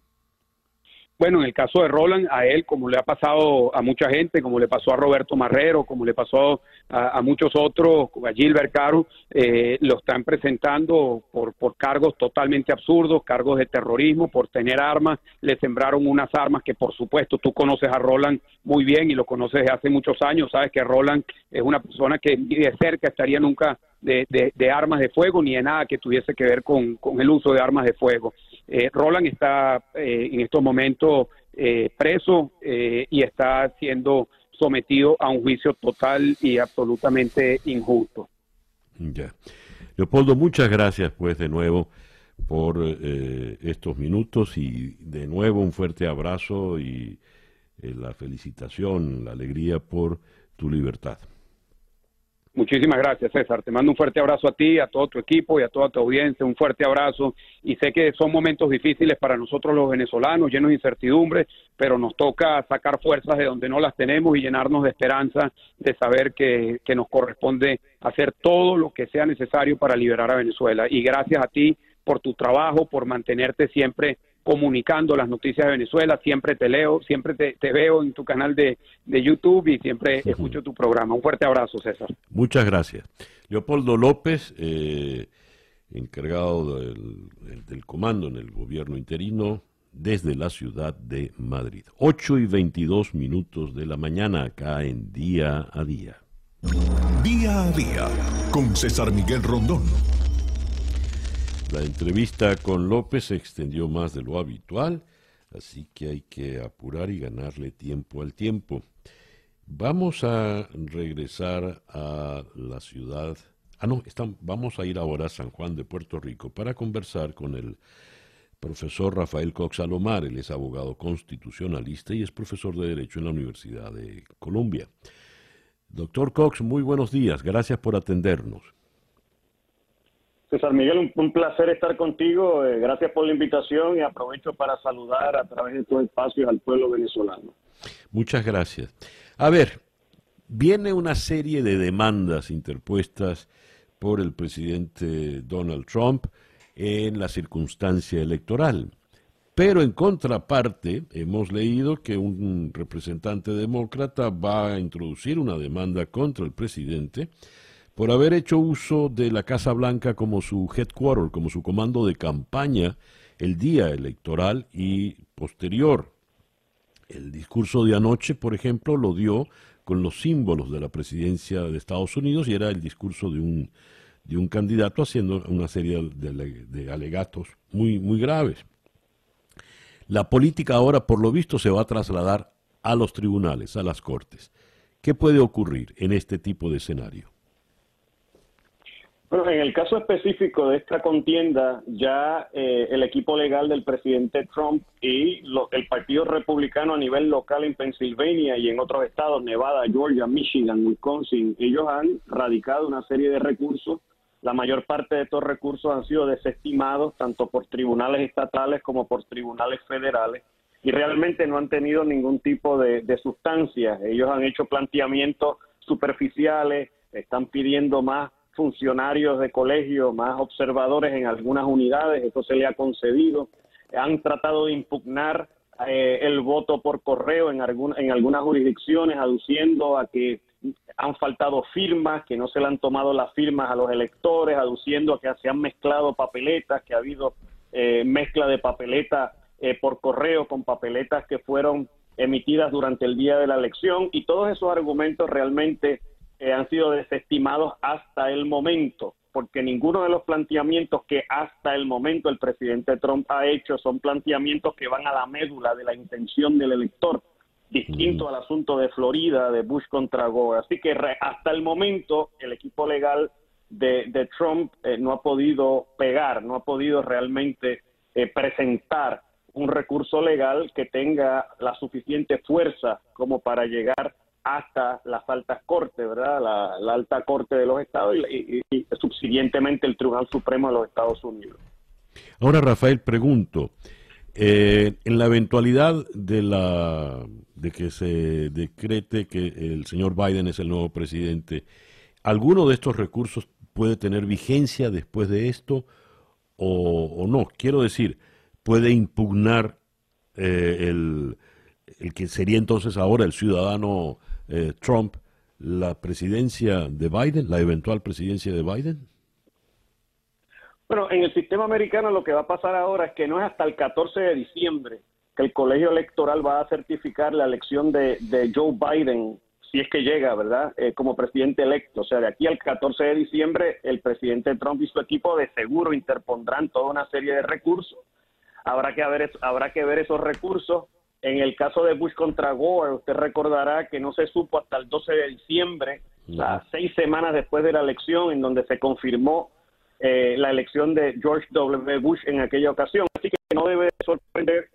Bueno, en el caso de Roland, a él, como le ha pasado a mucha gente, como le pasó a Roberto Marrero, como le pasó a, muchos otros, a Gilbert Caro, eh, lo están presentando por, cargos totalmente absurdos, cargos de terrorismo, por tener armas. Le sembraron unas armas que, por supuesto, tú conoces a Roland muy bien y lo conoces desde hace muchos años. Sabes que Roland es una persona que ni de cerca estaría nunca de, de, armas de fuego ni de nada que tuviese que ver con el uso de armas de fuego. Eh, Roland está eh, en estos momentos eh, preso y está siendo sometido a un juicio total y absolutamente injusto. Ya. Leopoldo, muchas gracias pues de nuevo por estos minutos y de nuevo un fuerte abrazo y la felicitación, la alegría por tu libertad. Muchísimas gracias, César. Te mando un fuerte abrazo a ti, a todo tu equipo y a toda tu audiencia. Un fuerte abrazo. Y sé que son momentos difíciles para nosotros los venezolanos, llenos de incertidumbre, pero nos toca sacar fuerzas de donde no las tenemos y llenarnos de esperanza de saber que, que nos corresponde hacer todo lo que sea necesario para liberar a Venezuela. Y gracias a ti por tu trabajo, por mantenerte siempre comunicando las noticias de Venezuela. Siempre te leo, siempre te, veo en tu canal de, YouTube y siempre escucho tu programa. Un fuerte abrazo, César. Muchas gracias. Leopoldo López, eh, encargado del, del, comando en el gobierno interino desde la ciudad de Madrid. 8 y 22 minutos de la mañana acá en Día a Día. Día a Día con César Miguel Rondón. La entrevista con López se extendió más de lo habitual, así que hay que apurar y ganarle tiempo al tiempo. Vamos a regresar a la ciudad. Ah, no, vamos a ir ahora a San Juan de Puerto Rico para conversar con el profesor Rafael Cox Alomar. Él es abogado constitucionalista y es profesor de Derecho en la Universidad de Columbia. Doctor Cox, muy buenos días. Gracias por atendernos. César Miguel, un, placer estar contigo. Eh, gracias por la invitación y aprovecho para saludar a través de estos espacios al pueblo venezolano. Muchas gracias. A ver, viene una serie de demandas interpuestas por el presidente Donald Trump en la circunstancia electoral. Pero en contraparte, hemos leído que un representante demócrata va a introducir una demanda contra el presidente por haber hecho uso de la Casa Blanca como su headquarter, como su comando de campaña el día electoral y posterior. El discurso de anoche, por ejemplo, lo dio con los símbolos de la presidencia de Estados Unidos y era el discurso de un, de un candidato haciendo una serie de, alegatos muy, muy graves. La política ahora, por lo visto, se va a trasladar a los tribunales, a las cortes. ¿Qué puede ocurrir en este tipo de escenario? Bueno, en el caso específico de esta contienda, ya eh, el equipo legal del presidente Trump y el Partido Republicano a nivel local en Pensilvania y en otros estados, Nevada, Georgia, Michigan, Wisconsin, ellos han radicado una serie de recursos. La mayor parte de estos recursos han sido desestimados tanto por tribunales estatales como por tribunales federales y realmente no han tenido ningún tipo de, de sustancia. Ellos han hecho planteamientos superficiales, están pidiendo más funcionarios de colegio, más observadores en algunas unidades, esto se le ha concedido. Han tratado de impugnar eh, el voto por correo en, en algunas jurisdicciones, aduciendo a que han faltado firmas, que no se le han tomado las firmas a los electores, aduciendo a que se han mezclado papeletas, que ha habido eh, mezcla de papeletas eh, por correo con papeletas que fueron emitidas durante el día de la elección y todos esos argumentos realmente eh, han sido desestimados hasta el momento. porque ninguno de los planteamientos que hasta el momento el presidente Trump ha hecho son planteamientos que van a la médula de la intención del elector, distinto al asunto de Florida, de Bush contra Gore. Así que hasta el momento el equipo legal de, Trump eh, no ha podido pegar, no ha podido realmente eh, presentar un recurso legal que tenga la suficiente fuerza como para llegar hasta las altas cortes, ¿verdad? La, alta corte de los estados y, subsiguientemente el Tribunal Supremo de los Estados Unidos. Ahora, Rafael, pregunto, eh, en la eventualidad de, la, de que se decrete que el señor Biden es el nuevo presidente, ¿alguno de estos recursos puede tener vigencia después de esto o, no? Quiero decir, puede impugnar eh, el, el que sería entonces ahora el ciudadano eh, Trump la presidencia de Biden, la eventual presidencia de Biden? Bueno, en el sistema americano lo que va a pasar ahora es que no es hasta el 14 de diciembre que el colegio electoral va a certificar la elección de, Joe Biden, si es que llega, ¿verdad?, eh, como presidente electo. O sea, de aquí al 14 de diciembre, el presidente Trump y su equipo de seguro interpondrán toda una serie de recursos. Habrá que, haber, habrá que ver esos recursos en el caso de Bush contra Gore, usted recordará que no se supo hasta el 12 de diciembre, seis semanas después de la elección, en donde se confirmó eh, la elección de George W. Bush en aquella ocasión. Así que no debe sorprender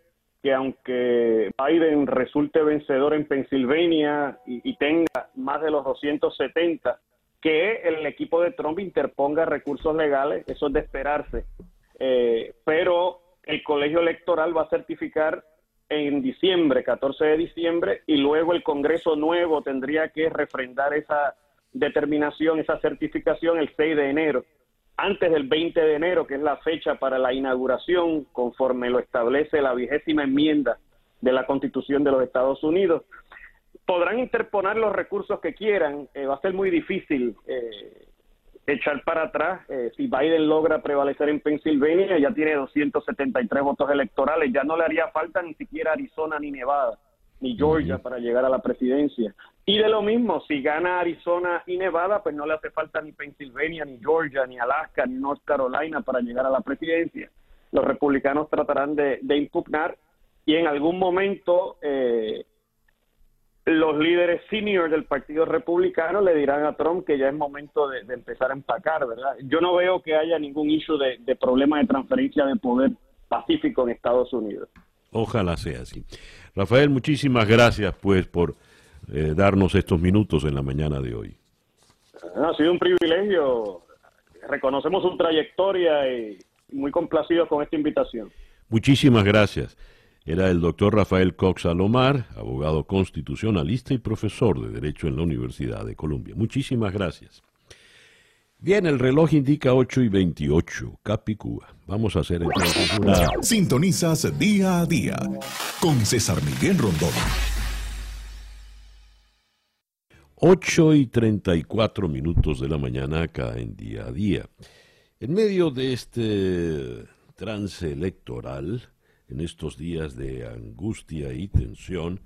que aunque Biden resulte vencedor en Pensilvania y, tenga más de los 270, que el equipo de Trump interponga recursos legales, eso es de esperarse. Eh, pero el colegio electoral va a certificar en diciembre, 14 de diciembre, y luego el Congreso nuevo tendría que refrendar esa determinación, esa certificación el 6 de enero, antes del 20 de enero, que es la fecha para la inauguración, conforme lo establece la vigésima enmienda de la Constitución de los Estados Unidos. Podrán interponer los recursos que quieran, eh, va a ser muy difícil eh, echar para atrás. Eh, si Biden logra prevalecer en Pensilvania, ya tiene 273 votos electorales, ya no le haría falta ni siquiera Arizona ni Nevada, ni Georgia para llegar a la presidencia. Y de lo mismo, si gana Arizona y Nevada, pues no le hace falta ni Pensilvania, ni Georgia, ni Alaska, ni North Carolina para llegar a la presidencia. Los republicanos tratarán de, impugnar y en algún momento eh, los líderes senior del Partido Republicano le dirán a Trump que ya es momento de, empezar a empacar, ¿verdad? Yo no veo que haya ningún issue de, problema de transferencia de poder pacífico en Estados Unidos. Ojalá sea así. Rafael, muchísimas gracias pues por eh, darnos estos minutos en la mañana de hoy. Ha sido un privilegio. Reconocemos su trayectoria y muy complacidos con esta invitación. Muchísimas gracias. Era el doctor Rafael Cox Alomar, abogado constitucionalista y profesor de Derecho en la Universidad de Columbia. Muchísimas gracias. Bien, el reloj indica 8 y 28, Capicúa. Vamos a hacer entonces una... Sintonizas día a día con César Miguel Rondón. 8 y 34 minutos de la mañana acá en día a día. En medio de este trance electoral, en estos días de angustia y tensión,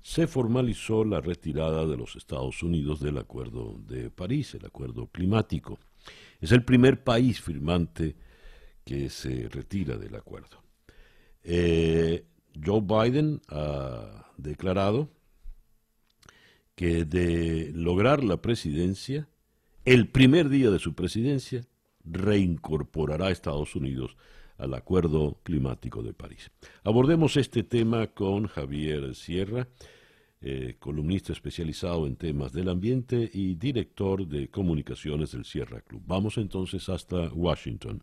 se formalizó la retirada de los Estados Unidos del Acuerdo de París, el Acuerdo Climático. Es el primer país firmante que se retira del acuerdo. Eh, Joe Biden ha declarado que de lograr la presidencia, el primer día de su presidencia, reincorporará a Estados Unidos al Acuerdo Climático de París. Abordemos este tema con Javier Sierra, eh, columnista especializado en temas del ambiente y director de comunicaciones del Sierra Club. Vamos entonces hasta Washington.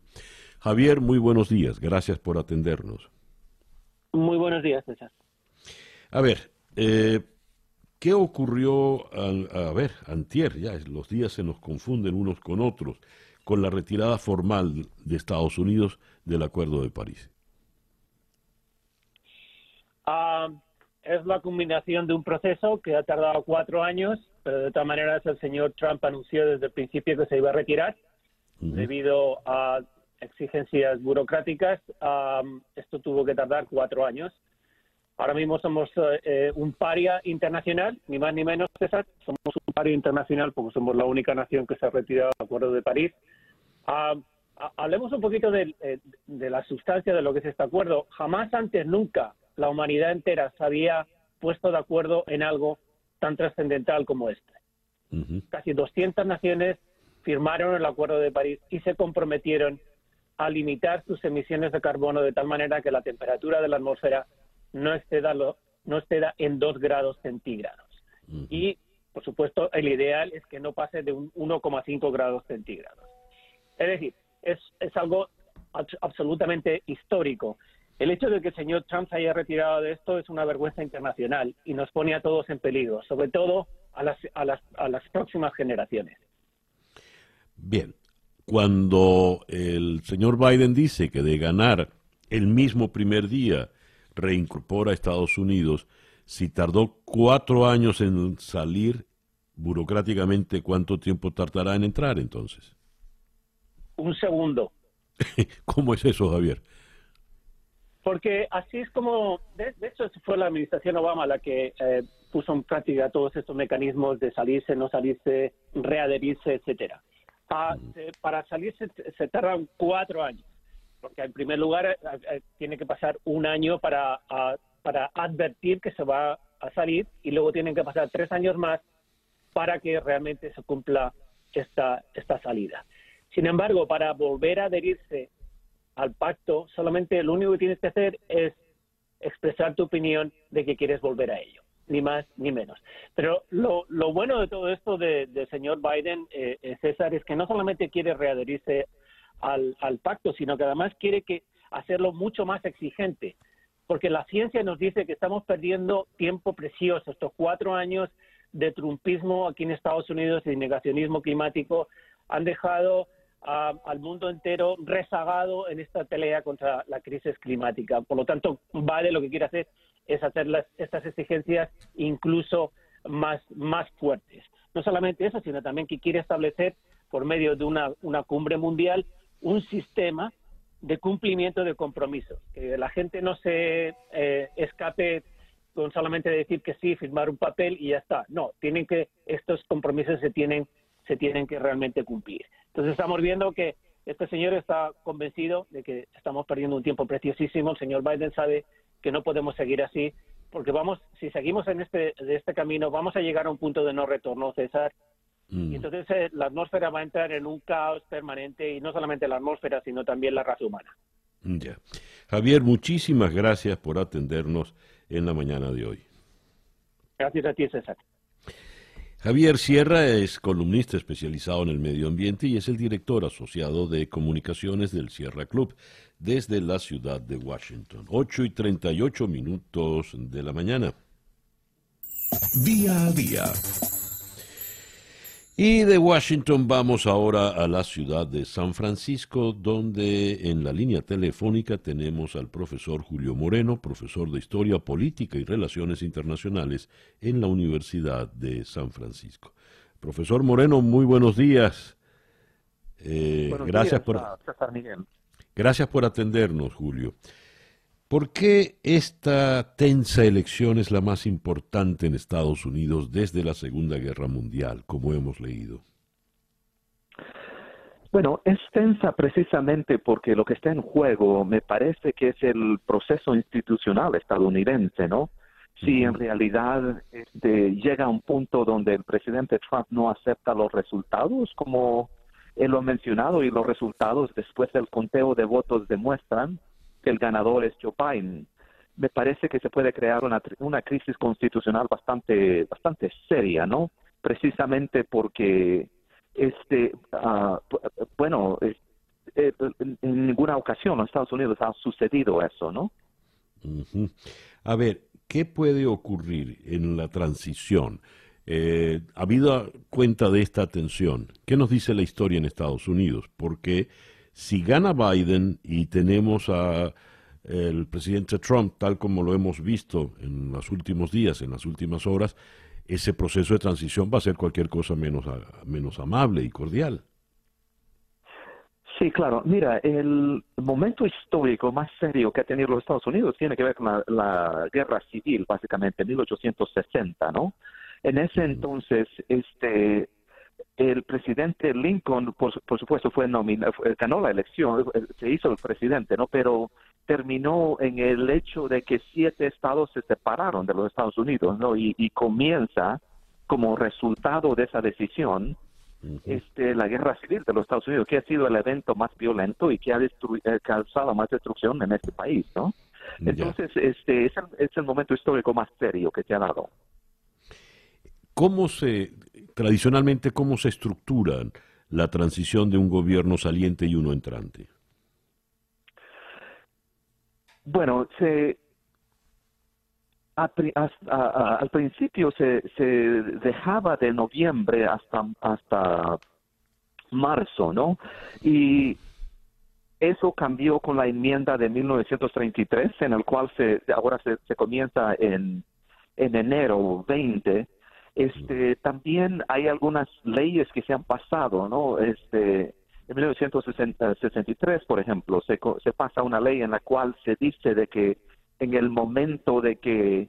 Javier, muy buenos días. Gracias por atendernos. Muy buenos días, César. A ver, eh, ¿qué ocurrió? a ver, antier, ya los días se nos confunden unos con otros con la retirada formal de Estados Unidos del Acuerdo de París? Ah, es la culminación de un proceso que ha tardado cuatro años, pero de todas maneras el señor Trump anunció desde el principio que se iba a retirar debido a exigencias burocráticas. Ah, esto tuvo que tardar cuatro años. Ahora mismo somos eh, un paria internacional, ni más ni menos, César. Somos un paria internacional porque somos la única nación que se ha retirado del Acuerdo de París Ah, hablemos un poquito eh, de, la sustancia de lo que es este acuerdo. Jamás antes, nunca, la humanidad entera se había puesto de acuerdo en algo tan trascendental como este. Casi 200 naciones firmaron el Acuerdo de París y se comprometieron a limitar sus emisiones de carbono de tal manera que la temperatura de la atmósfera no exceda, lo- no exceda en 2 grados centígrados. Y, por supuesto, el ideal es que no pase de un 1,5 grados centígrados. Es decir, es, es algo abs- absolutamente histórico. El hecho de que el señor Trump se haya retirado de esto es una vergüenza internacional y nos pone a todos en peligro, sobre todo a las, a las, a las próximas generaciones. Bien, cuando el señor Biden dice que de ganar el mismo primer día reincorpora a Estados Unidos, si tardó cuatro años en salir burocráticamente, ¿cuánto tiempo tardará en entrar entonces? Un segundo, ¿Cómo es eso, Javier? porque así es como, de, de hecho fue la administración Obama la que eh, puso en práctica todos estos mecanismos de salirse, no salirse, readherirse, etcétera. Ah, se- para salirse se- tardan cuatro años, porque en primer lugar eh, eh, tiene que pasar un año para, para advertir que se va a salir y luego tienen que pasar tres años más para que realmente se cumpla esta, esta salida. Sin embargo, para volver a adherirse al pacto, solamente lo único que tienes que hacer es expresar tu opinión de que quieres volver a ello, ni más ni menos. Pero lo, bueno de todo esto de- del señor Biden, eh, eh, César, es que no solamente quiere readherirse al, al pacto, sino que además quiere que hacerlo mucho más exigente, porque la ciencia nos dice que estamos perdiendo tiempo precioso, estos cuatro años de trumpismo aquí en Estados Unidos y negacionismo climático han dejado a- al mundo entero rezagado en esta pelea contra la crisis climática. Por lo tanto, Vale lo que quiere hacer es hacer las- estas exigencias incluso más, más fuertes. No solamente eso, sino también que quiere establecer, por medio de una, una cumbre mundial, un sistema de cumplimiento de compromisos. Que la gente no se eh, escape con solamente decir que sí, firmar un papel y ya está. No, tienen que estos compromisos se tienen se tienen que realmente cumplir. Entonces estamos viendo que este señor está convencido de que estamos perdiendo un tiempo preciosísimo. El señor Biden sabe que no podemos seguir así porque vamos, si seguimos en este de este camino, vamos a llegar a un punto de no retorno, César. Y entonces eh, la atmósfera va a entrar en un caos permanente y no solamente la atmósfera, sino también la raza humana. Ya. Javier, muchísimas gracias por atendernos en la mañana de hoy. Gracias a ti, César. Javier Sierra es columnista especializado en el medio ambiente y es el director asociado de comunicaciones del Sierra Club desde la ciudad de Washington. 8 y 38 minutos de la mañana. Día a día. Y de Washington vamos ahora a la ciudad de San Francisco, donde en la línea telefónica tenemos al profesor Julio Moreno, profesor de Historia Política y Relaciones Internacionales en la Universidad de San Francisco. Profesor Moreno, muy buenos días. Eh, Buenos gracias días por César Miguel. Gracias por atendernos, Julio. ¿Por qué esta tensa elección es la más importante en Estados Unidos desde la Segunda Guerra Mundial, como hemos leído? Bueno, es tensa precisamente porque lo que está en juego me parece que es el proceso institucional estadounidense, ¿no? Si en realidad este, llega a un punto donde el presidente Trump no acepta los resultados, como él lo ha mencionado, y los resultados después del conteo de votos demuestran el ganador es Joe Biden, me parece que se puede crear una, una crisis constitucional bastante, bastante seria, ¿no? Precisamente porque este ah, bu- bueno eh, en ninguna ocasión en Estados Unidos ha sucedido eso no. A ver, ¿qué puede ocurrir en la transición? Eh, habido cuenta de esta tensión, ¿qué nos dice la historia en Estados Unidos? Porque si gana Biden y tenemos a el presidente Trump, tal como lo hemos visto en los últimos días, en las últimas horas, ese proceso de transición va a ser cualquier cosa menos, a- menos amable y cordial. sí claro. Mira el momento histórico más serio que ha tenido los Estados Unidos tiene que ver con la, la guerra civil básicamente 1860 no en ese entonces este el presidente Lincoln, por, por supuesto, fue nominado, ganó la elección, se hizo el presidente, ¿no? Pero terminó en el hecho de que siete estados se separaron de los Estados Unidos, ¿no? Y, y comienza como resultado de esa decisión este, la guerra civil de los Estados Unidos, que ha sido el evento más violento y que ha eh, causado más destrucción en este país, ¿no? Entonces, este es el, es el momento histórico más serio que se ha dado. ¿Cómo se, tradicionalmente, cómo se estructura la transición de un gobierno saliente y uno entrante? Bueno, se, a a- a- al principio se, se dejaba de noviembre hasta, hasta marzo, ¿no? Y eso cambió con la enmienda de 1933, en el cual se, ahora se, se comienza en, en enero 20. Este, también hay algunas leyes que se han pasado, ¿no? Este, en 1963, por ejemplo, se, se pasa una ley en la cual se dice de que en el momento de que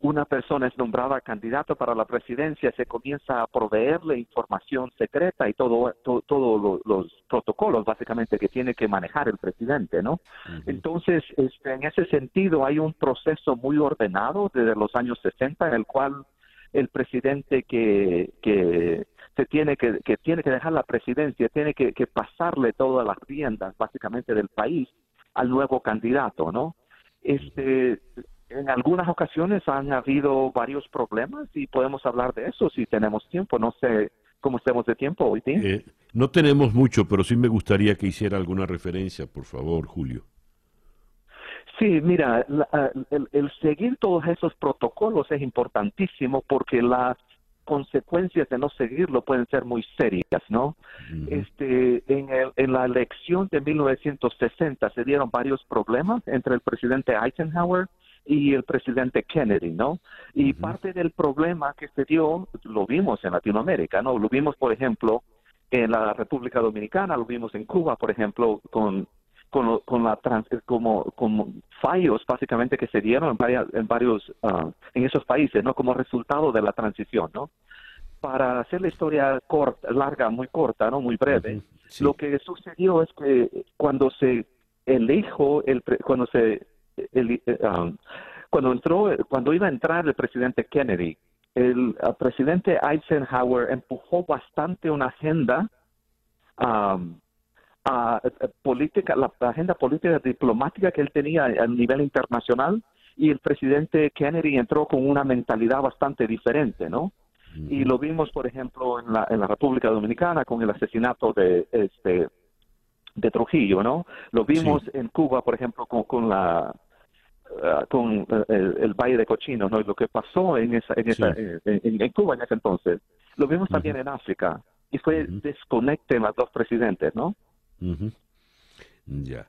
una persona es nombrada candidato para la presidencia, se comienza a proveerle información secreta y todo, to- todos lo- los protocolos básicamente que tiene que manejar el presidente, ¿no? Entonces, este, en ese sentido, hay un proceso muy ordenado desde los años 60 en el cual el presidente que, que se tiene que, que tiene que dejar la presidencia, tiene que, pasarle todas las riendas básicamente del país al nuevo candidato, ¿no? Este, en algunas ocasiones han habido varios problemas y podemos hablar de eso si tenemos tiempo. No sé cómo estemos de tiempo hoy. Eh, no tenemos mucho, pero sí me gustaría que hiciera alguna referencia, por favor, Julio. Sí, mira, la- ah, el, el seguir todos esos protocolos es importantísimo porque las consecuencias de no seguirlo pueden ser muy serias, ¿no? Este, en, el- en la elección de 1960 se dieron varios problemas entre el presidente Eisenhower y el presidente Kennedy, ¿no? Y parte del problema que se dio, lo vimos en Latinoamérica, ¿no? Lo vimos, por ejemplo, en la República Dominicana, lo vimos en Cuba, por ejemplo, con con, lo- con la trans- como, como fallos básicamente que se dieron en, varias- en varios ah, en esos países no como resultado de la transición no para hacer la historia corta larga muy corta no muy breve lo que sucedió es que cuando se elijo el cuando se eh, ah, cuando entró cuando iba a entrar el presidente Kennedy el ah, presidente Eisenhower empujó bastante una agenda a- política, la, agenda política diplomática que él tenía a nivel internacional y el presidente Kennedy entró con una mentalidad bastante diferente, ¿no? Y lo vimos, por ejemplo, en la, en la República Dominicana con el asesinato de este de Trujillo, ¿no? Lo vimos en Cuba, por ejemplo, con, con la ah, con eh, el, el Valle de Cochinos, ¿no? Y lo que pasó en esa, en, esa, eh, en, en Cuba en ese entonces. Lo vimos también en África y fue desconecte en los dos presidentes, ¿no? Ya.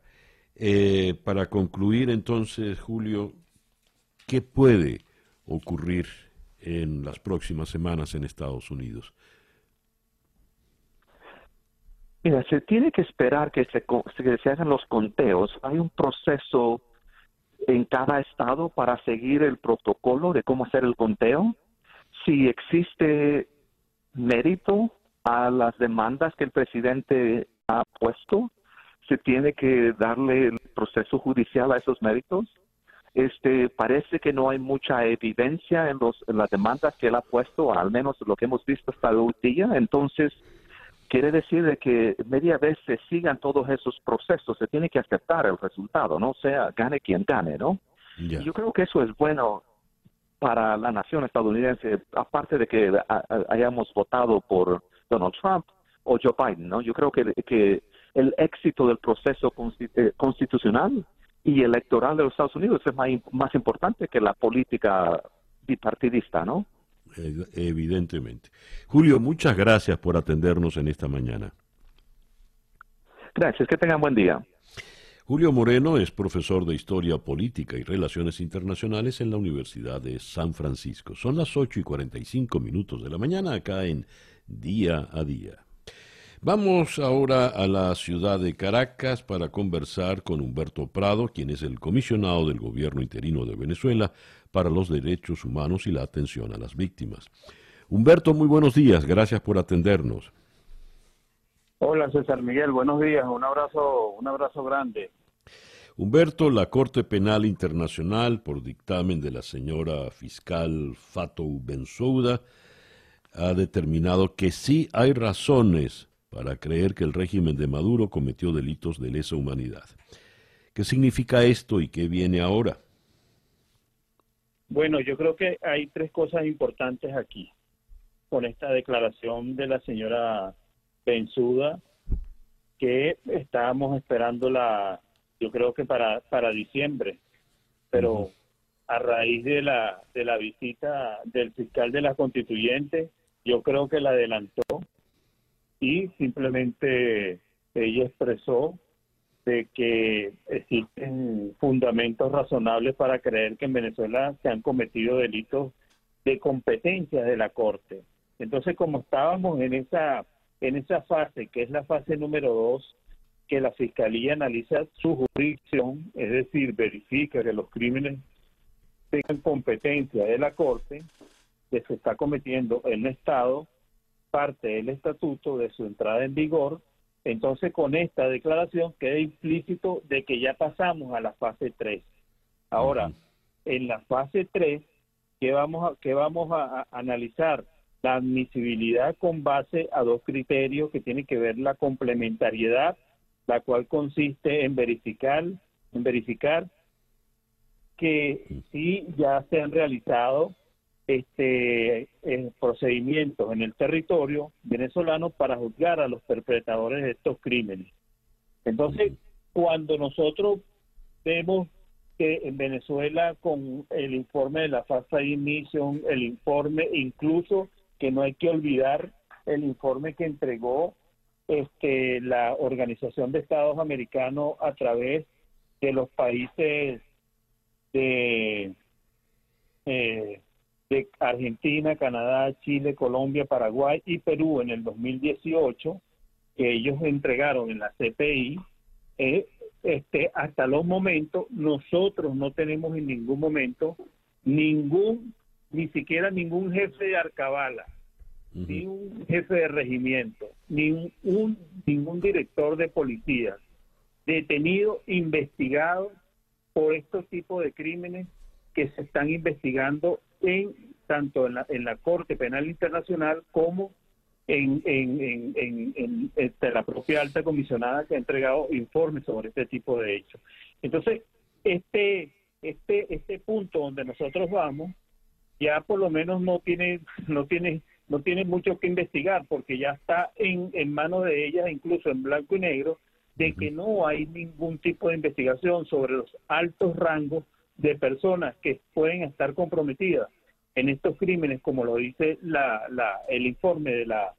Eh, para concluir entonces, Julio, ¿qué puede ocurrir en las próximas semanas en Estados Unidos? Mira, se tiene que esperar que se, que se hagan los conteos. Hay un proceso en cada estado para seguir el protocolo de cómo hacer el conteo. Si existe mérito a las demandas que el presidente ha puesto, se tiene que darle el proceso judicial a esos méritos. Este parece que no hay mucha evidencia en los en las demandas que él ha puesto, al menos lo que hemos visto hasta hoy día. Entonces, quiere decir de que media vez se sigan todos esos procesos, se tiene que aceptar el resultado, no sea gane quien gane, ¿no? Yo creo que eso es bueno para la nación estadounidense, aparte de que hayamos votado por Donald Trump o Joe Biden, ¿no? Yo creo que, que el éxito del proceso eh, constitucional y electoral de los Estados Unidos es más, más importante que la política bipartidista, ¿no? Evidentemente. Julio, muchas gracias por atendernos en esta mañana. Gracias, que tengan buen día. Julio Moreno es profesor de Historia Política y Relaciones Internacionales en la Universidad de San Francisco. Son las 8 y 45 minutos de la mañana acá en Día a Día. Vamos ahora a la ciudad de Caracas para conversar con Humberto Prado, quien es el comisionado del gobierno interino de Venezuela para los derechos humanos y la atención a las víctimas. Humberto, muy buenos días, gracias por atendernos. Hola César Miguel, buenos días, un abrazo, un abrazo grande. Humberto, la Corte Penal Internacional, por dictamen de la señora fiscal Fatou Bensouda, ha determinado que sí hay razones para creer que el régimen de Maduro cometió delitos de lesa humanidad. ¿Qué significa esto y qué viene ahora? Bueno, yo creo que hay tres cosas importantes aquí con esta declaración de la señora Benzuda, que estábamos esperando la, yo creo que para, para diciembre, pero a raíz de la, de la visita del fiscal de la constituyente, yo creo que la adelantó y simplemente ella expresó de que existen fundamentos razonables para creer que en Venezuela se han cometido delitos de competencia de la Corte. Entonces, como estábamos en esa en esa fase, que es la fase número dos, que la Fiscalía analiza su jurisdicción, es decir, verifica que los crímenes tengan competencia de la Corte, que se está cometiendo en un Estado, parte del estatuto de su entrada en vigor, entonces con esta declaración queda implícito de que ya pasamos a la fase 3. Ahora, en la fase 3, ¿qué vamos a, qué vamos a, a analizar? La admisibilidad con base a dos criterios que tienen que ver la complementariedad, la cual consiste en verificar, en verificar que sí ya se han realizado este procedimientos en el territorio venezolano para juzgar a los perpetradores de estos crímenes. Entonces, cuando nosotros vemos que en Venezuela con el informe de la FASA Mission, el informe incluso que no hay que olvidar el informe que entregó este la Organización de Estados Americanos a través de los países de eh, de Argentina, Canadá, Chile, Colombia, Paraguay y Perú en el 2018 que ellos entregaron en la CPI, eh, este, hasta los momentos nosotros no tenemos en ningún momento ningún, ni siquiera ningún jefe de arcabala, ni un jefe de regimiento, ni un, ningún director de policía detenido, investigado por estos tipos de crímenes que se están investigando en tanto en la, en la Corte Penal Internacional como en, en, en, este, la propia alta comisionada que ha entregado informes sobre este tipo de hechos. Entonces, este, este, este punto donde nosotros vamos ya por lo menos no tiene, no tiene, no tiene mucho que investigar porque ya está en, en manos de ellas, incluso en blanco y negro, de que no hay ningún tipo de investigación sobre los altos rangos de personas que pueden estar comprometidas en estos crímenes, como lo dice la, la, el informe de la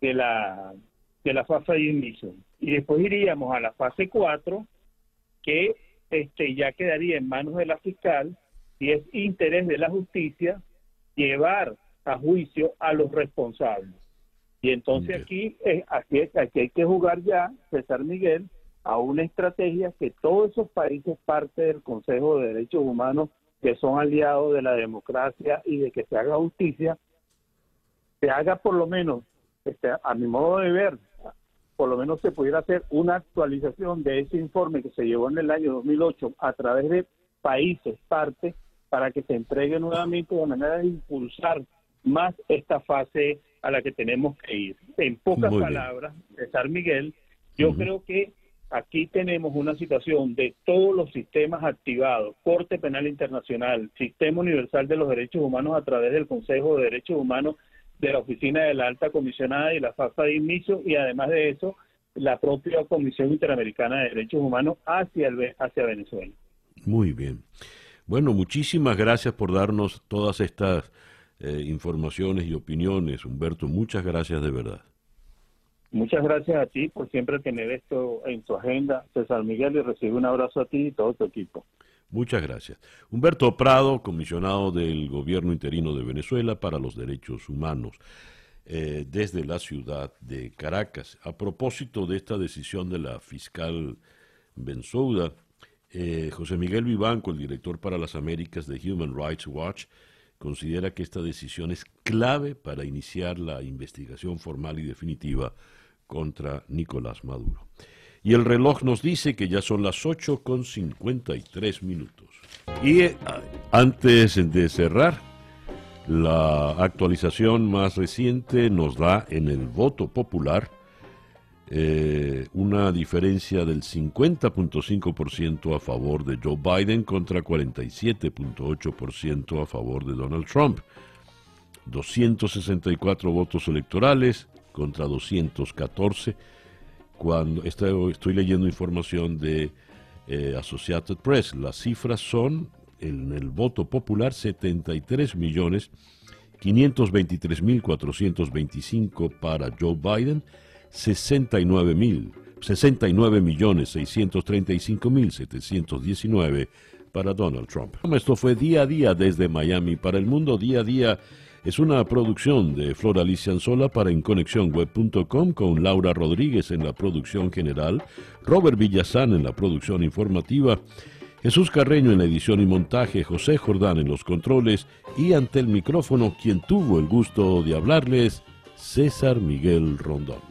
de la de la fase de inicio. Y después iríamos a la fase 4, que este ya quedaría en manos de la fiscal y es interés de la justicia llevar a juicio a los responsables. Y entonces aquí, eh, aquí, aquí hay que jugar ya, César Miguel, a una estrategia que todos esos países, parte del Consejo de Derechos Humanos, que son aliados de la democracia y de que se haga justicia, se haga por lo menos, este, a mi modo de ver, por lo menos se pudiera hacer una actualización de ese informe que se llevó en el año 2008 a través de países, parte, para que se entregue nuevamente de manera de impulsar más esta fase a la que tenemos que ir. En pocas palabras, César Miguel, yo creo que aquí tenemos una situación de todos los sistemas activados, Corte Penal Internacional, Sistema Universal de los Derechos Humanos a través del Consejo de Derechos Humanos de la Oficina de la Alta Comisionada y la FAFA de inicio y además de eso, la propia Comisión Interamericana de Derechos Humanos hacia, el, Venezuela. Muy bien. Bueno, muchísimas gracias por darnos todas estas eh, informaciones y opiniones, Humberto. Muchas gracias de verdad. Muchas gracias a ti por siempre tener esto en tu agenda, César Miguel, y recibe un abrazo a ti y todo tu equipo. Muchas gracias. Humberto Prado, comisionado del Gobierno Interino de Venezuela para los Derechos Humanos, eh, desde la ciudad de Caracas. A propósito de esta decisión de la fiscal Bensouda, eh, José Miguel Vivanco, el director para las Américas de Human Rights Watch, considera que esta decisión es clave para iniciar la investigación formal y definitiva contra Nicolás Maduro. Y el reloj nos dice que ya son las 8 con 53 minutos. Y eh, antes de cerrar, la actualización más reciente nos da en el voto popular eh, una diferencia del 50.5% a favor de Joe Biden contra 47.8% a favor de Donald Trump. 264 votos electorales contra 214. Cuando estoy, estoy leyendo información de eh, Associated Press, las cifras son en el voto popular 73 millones 523 mil 425 para Joe Biden, 69 mil 69 millones 635 mil 719 para Donald Trump. Esto fue día a día desde Miami para el mundo día a día es una producción de Flor Alicia Anzola para InConexionWeb.com con Laura Rodríguez en la producción general, Robert Villazán en la producción informativa, Jesús Carreño en la edición y montaje, José Jordán en los controles y ante el micrófono quien tuvo el gusto de hablarles, César Miguel Rondón.